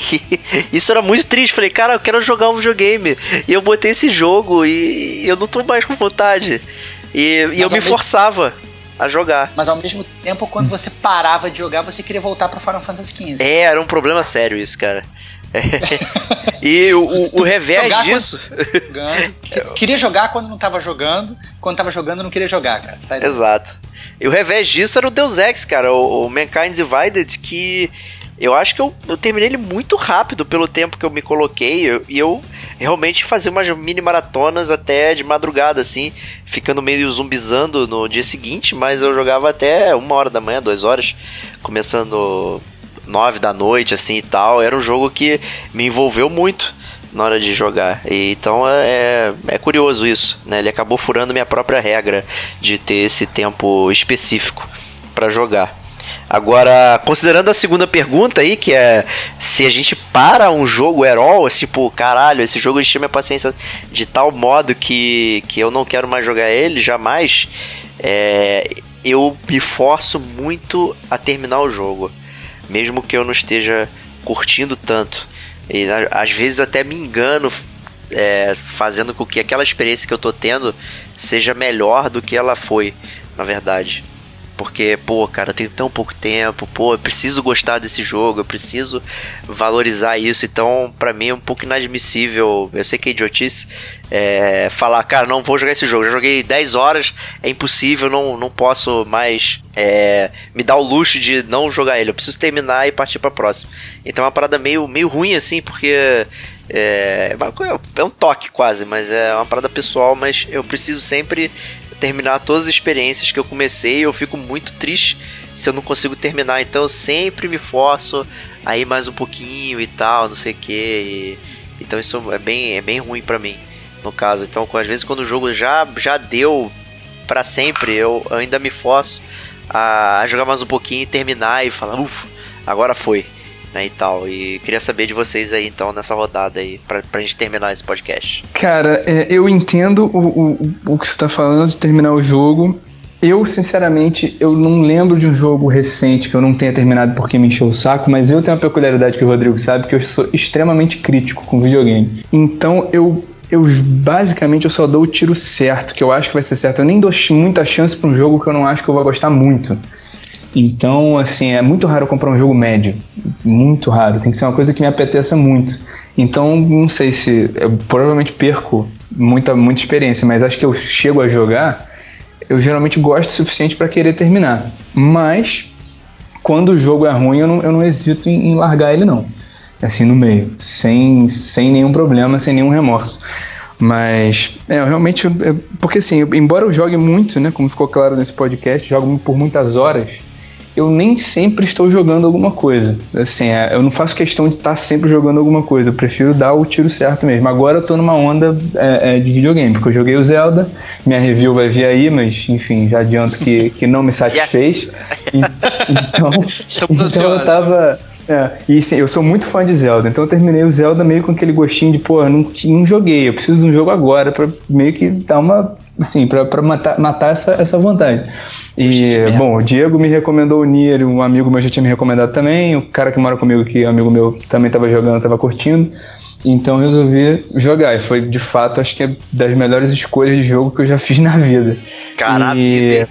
Isso era muito triste. Falei, cara, eu quero jogar um videogame. E eu botei esse jogo e eu não tô mais com vontade. E, e eu me forçava a jogar. Mas ao mesmo tempo, quando você parava de jogar, você queria voltar pro Final Fantasy XV. É, era um problema sério isso, cara. e o, o, o revés jogar disso. Quando... queria jogar quando não tava jogando, quando tava jogando não queria jogar, cara. Sai Exato. E o revés disso era o Deus Ex, cara, o, o Mankind Divided, que eu acho que eu, eu terminei ele muito rápido pelo tempo que eu me coloquei. Eu, e eu realmente fazia umas mini maratonas até de madrugada, assim, ficando meio zumbizando no dia seguinte, mas eu jogava até uma hora da manhã, duas horas, começando nove da noite, assim e tal. Era um jogo que me envolveu muito na hora de jogar. E, então é, é curioso isso, né? Ele acabou furando minha própria regra de ter esse tempo específico para jogar. Agora, considerando a segunda pergunta aí, que é se a gente para um jogo herói, tipo, caralho, esse jogo encheu minha paciência de tal modo que, que eu não quero mais jogar ele, jamais, é, eu me forço muito a terminar o jogo, mesmo que eu não esteja curtindo tanto. E às vezes até me engano é, fazendo com que aquela experiência que eu tô tendo seja melhor do que ela foi, na verdade. Porque, pô, cara, tenho tão pouco tempo, pô, eu preciso gostar desse jogo, eu preciso valorizar isso. Então, para mim é um pouco inadmissível. Eu sei que é idiotice é, falar, cara, não vou jogar esse jogo. Já joguei 10 horas, é impossível, não, não posso mais é, me dar o luxo de não jogar ele. Eu preciso terminar e partir pra próxima. Então é uma parada meio, meio ruim, assim, porque. É, é um toque quase, mas é uma parada pessoal, mas eu preciso sempre terminar todas as experiências que eu comecei. Eu fico muito triste se eu não consigo terminar. Então eu sempre me forço a ir mais um pouquinho e tal, não sei o que. Então isso é bem, é bem ruim para mim, no caso. Então às vezes quando o jogo já, já deu para sempre, eu ainda me forço a, jogar mais um pouquinho e terminar e falar, ufa, agora foi né, e tal. E queria saber de vocês aí, então, nessa rodada aí, pra, pra gente terminar esse podcast. Cara, é, eu entendo o, o, o que você tá falando de terminar o jogo. Eu, sinceramente, eu não lembro de um jogo recente que eu não tenha terminado porque me encheu o saco, mas eu tenho uma peculiaridade que o Rodrigo sabe, que eu sou extremamente crítico com videogame. Então, eu eu basicamente eu só dou o tiro certo, que eu acho que vai ser certo. Eu nem dou muita chance para um jogo que eu não acho que eu vou gostar muito. Então, assim, é muito raro comprar um jogo médio. Muito raro. Tem que ser uma coisa que me apeteça muito. Então, não sei se. Eu provavelmente perco muita, muita experiência, mas acho que eu chego a jogar. Eu geralmente gosto o suficiente para querer terminar. Mas, quando o jogo é ruim, eu não, eu não hesito em, em largar ele, não. Assim, no meio. Sem, sem nenhum problema, sem nenhum remorso. Mas, é, realmente, porque assim, embora eu jogue muito, né, como ficou claro nesse podcast, jogo por muitas horas, eu nem sempre estou jogando alguma coisa. Assim, é, eu não faço questão de estar sempre jogando alguma coisa. Eu prefiro dar o tiro certo mesmo. Agora eu estou numa onda é, é, de videogame, porque eu joguei o Zelda, minha review vai vir aí, mas enfim, já adianto que, que não me satisfez. Yes. Então, então eu tava. É, e sim, eu sou muito fã de Zelda, então eu terminei o Zelda meio com aquele gostinho de, pô, não, não joguei, eu preciso de um jogo agora para meio que dar uma, assim, para matar, matar essa, essa vontade. E, bom, o Diego me recomendou o Nier, um amigo meu já tinha me recomendado também, o cara que mora comigo, que é amigo meu, também estava jogando, estava curtindo. Então eu resolvi jogar. E foi, de fato, acho que é das melhores escolhas de jogo que eu já fiz na vida. Caraca! E...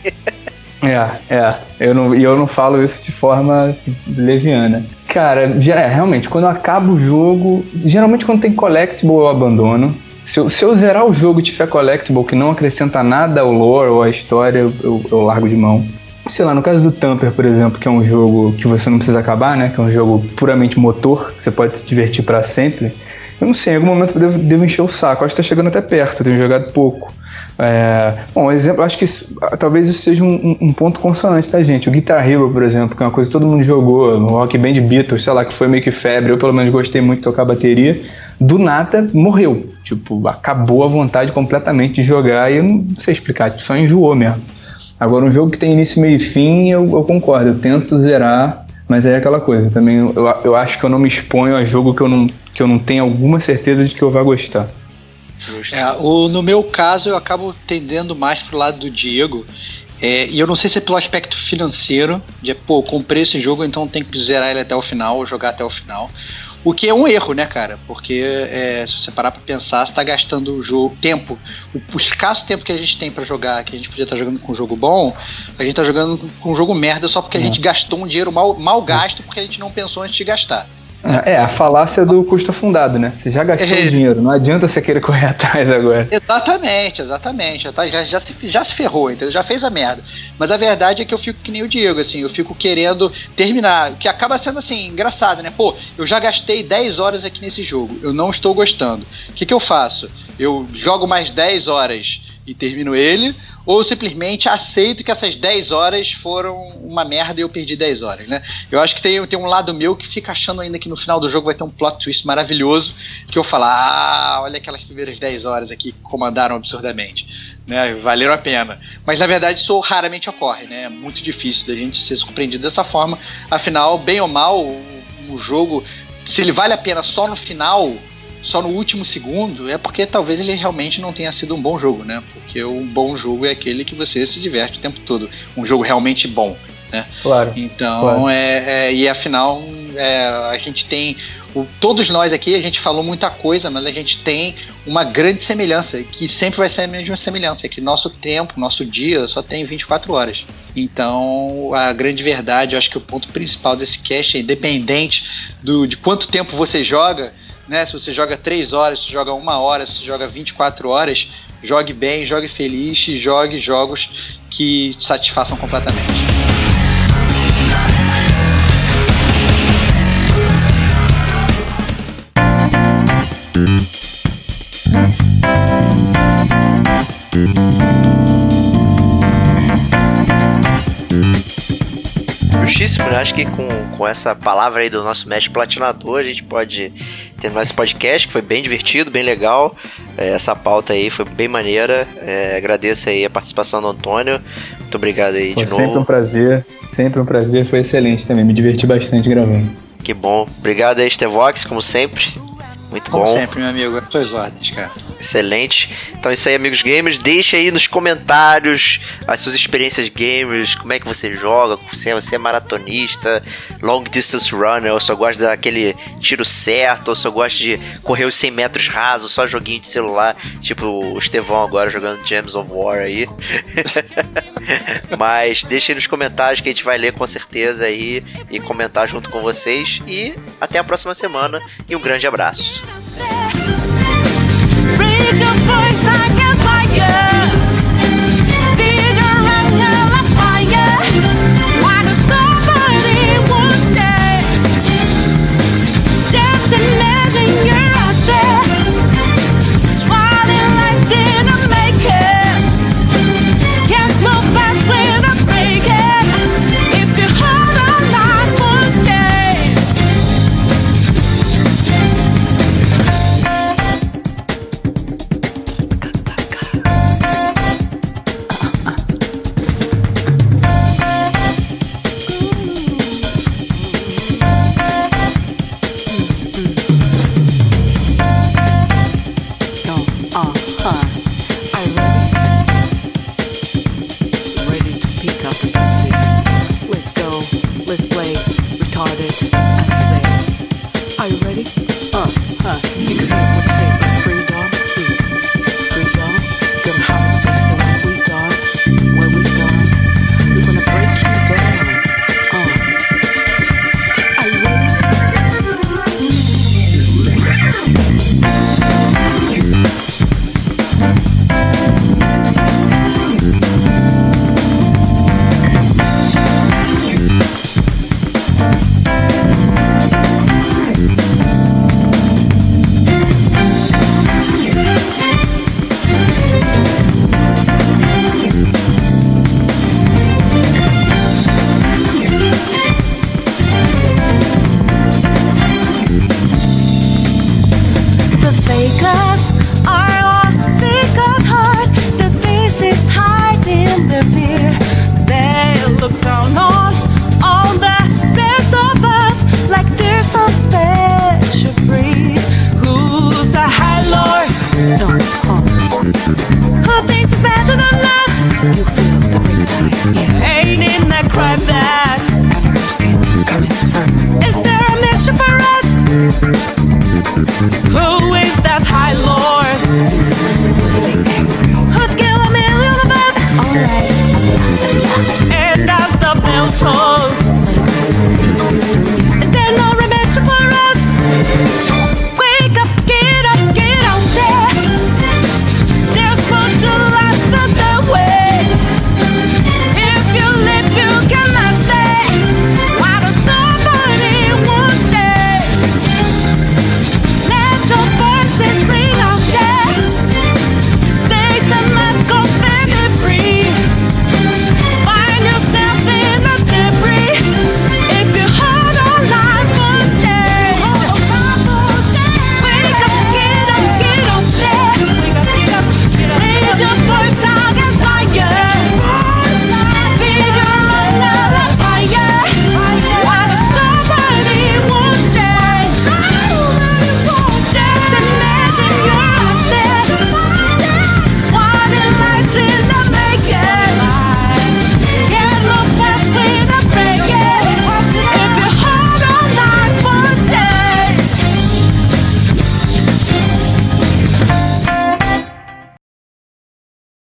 É, é. Eu não, e eu não falo isso de forma leviana. Cara, é, realmente, quando eu acabo o jogo, geralmente quando tem collectible eu abandono. Se eu, se eu zerar o jogo e tiver collectible que não acrescenta nada ao lore ou à história, eu, eu, largo de mão. Sei lá, no caso do Tamper, por exemplo, que é um jogo que você não precisa acabar, né? Que é um jogo puramente motor, que você pode se divertir para sempre. Eu não sei, em algum momento eu devo, devo encher o saco. Acho que tá chegando até perto, eu tenho jogado pouco. É, bom, exemplo, acho que isso, talvez isso seja um, um, ponto consonante da gente. O Guitar Hero, por exemplo, que é uma coisa que todo mundo jogou, no Rock Band Beatles, sei lá, que foi meio que febre, eu pelo menos gostei muito de tocar bateria, do nada morreu Tipo, acabou a vontade completamente de jogar e eu não sei explicar, só enjoou mesmo. Agora, um jogo que tem início, meio e fim, eu, eu concordo, eu tento zerar, mas é aquela coisa, também eu, eu acho que eu não me exponho a jogo que eu não, que eu não tenho alguma certeza de que eu vou gostar. É, o, no meu caso, eu acabo tendendo mais pro lado do Diego. É, e eu não sei se é pelo aspecto financeiro, de pô, comprei esse jogo, então tem que zerar ele até o final, ou jogar até o final. O que é um erro, né, cara? Porque é, se você parar pra pensar, você tá gastando o jogo, tempo, o, o escasso tempo que a gente tem para jogar, que a gente podia estar tá jogando com um jogo bom, a gente tá jogando com um jogo merda só porque a gente gastou um dinheiro mal, mal gasto porque a gente não pensou antes de gastar. É, a falácia do custo fundado, né? Você já gastou é. dinheiro, não adianta você querer correr atrás agora. Exatamente, exatamente. Já, tá, já, já, se, já se ferrou, entendeu? Já fez a merda. Mas a verdade é que eu fico que nem o Diego, assim, eu fico querendo terminar. O que acaba sendo assim, engraçado, né? Pô, eu já gastei 10 horas aqui nesse jogo, eu não estou gostando. O que, que eu faço? Eu jogo mais 10 horas e termino ele, ou simplesmente aceito que essas 10 horas foram uma merda e eu perdi 10 horas, né? Eu acho que tem, tem um lado meu que fica achando ainda que no final do jogo vai ter um plot twist maravilhoso, que eu falar, ah, olha aquelas primeiras 10 horas aqui que comandaram absurdamente, né? Valeram a pena. Mas na verdade isso raramente ocorre, né? É muito difícil da gente ser surpreendido dessa forma. Afinal, bem ou mal, o, o jogo, se ele vale a pena só no final, só no último segundo, é porque talvez ele realmente não tenha sido um bom jogo, né? Porque um bom jogo é aquele que você se diverte o tempo todo. Um jogo realmente bom, né? Claro. Então, claro. É, é, e afinal, é, a gente tem. O, todos nós aqui, a gente falou muita coisa, mas a gente tem uma grande semelhança, que sempre vai ser a mesma semelhança, é que nosso tempo, nosso dia só tem 24 horas. Então, a grande verdade, eu acho que o ponto principal desse cast é independente do, de quanto tempo você joga, né? Se você joga 3 horas, se joga uma hora, se joga 24 horas, jogue bem, jogue feliz e jogue jogos que te satisfaçam completamente. Justíssimo, né? Acho que com, com essa palavra aí do nosso mestre platinador, a gente pode terminar esse podcast, que foi bem divertido, bem legal. É, essa pauta aí foi bem maneira. É, agradeço aí a participação do Antônio. Muito obrigado aí foi de novo. Sempre um prazer, sempre um prazer, foi excelente também. Me diverti bastante gravando. Que bom. Obrigado aí, Stevox, como sempre. Muito Como bom. sempre, meu amigo. Tuas ordens, cara. Excelente. Então é isso aí, amigos gamers. Deixa aí nos comentários as suas experiências gamers, como é que você joga, se você é maratonista, long distance runner, ou só gosta daquele tiro certo, ou só gosta de correr os 100 metros rasos, só joguinho de celular, tipo o Estevão agora jogando Gems of War aí. Mas deixa aí nos comentários que a gente vai ler com certeza aí e comentar junto com vocês. E até a próxima semana e um grande abraço. Raise your voice, I guess, like you.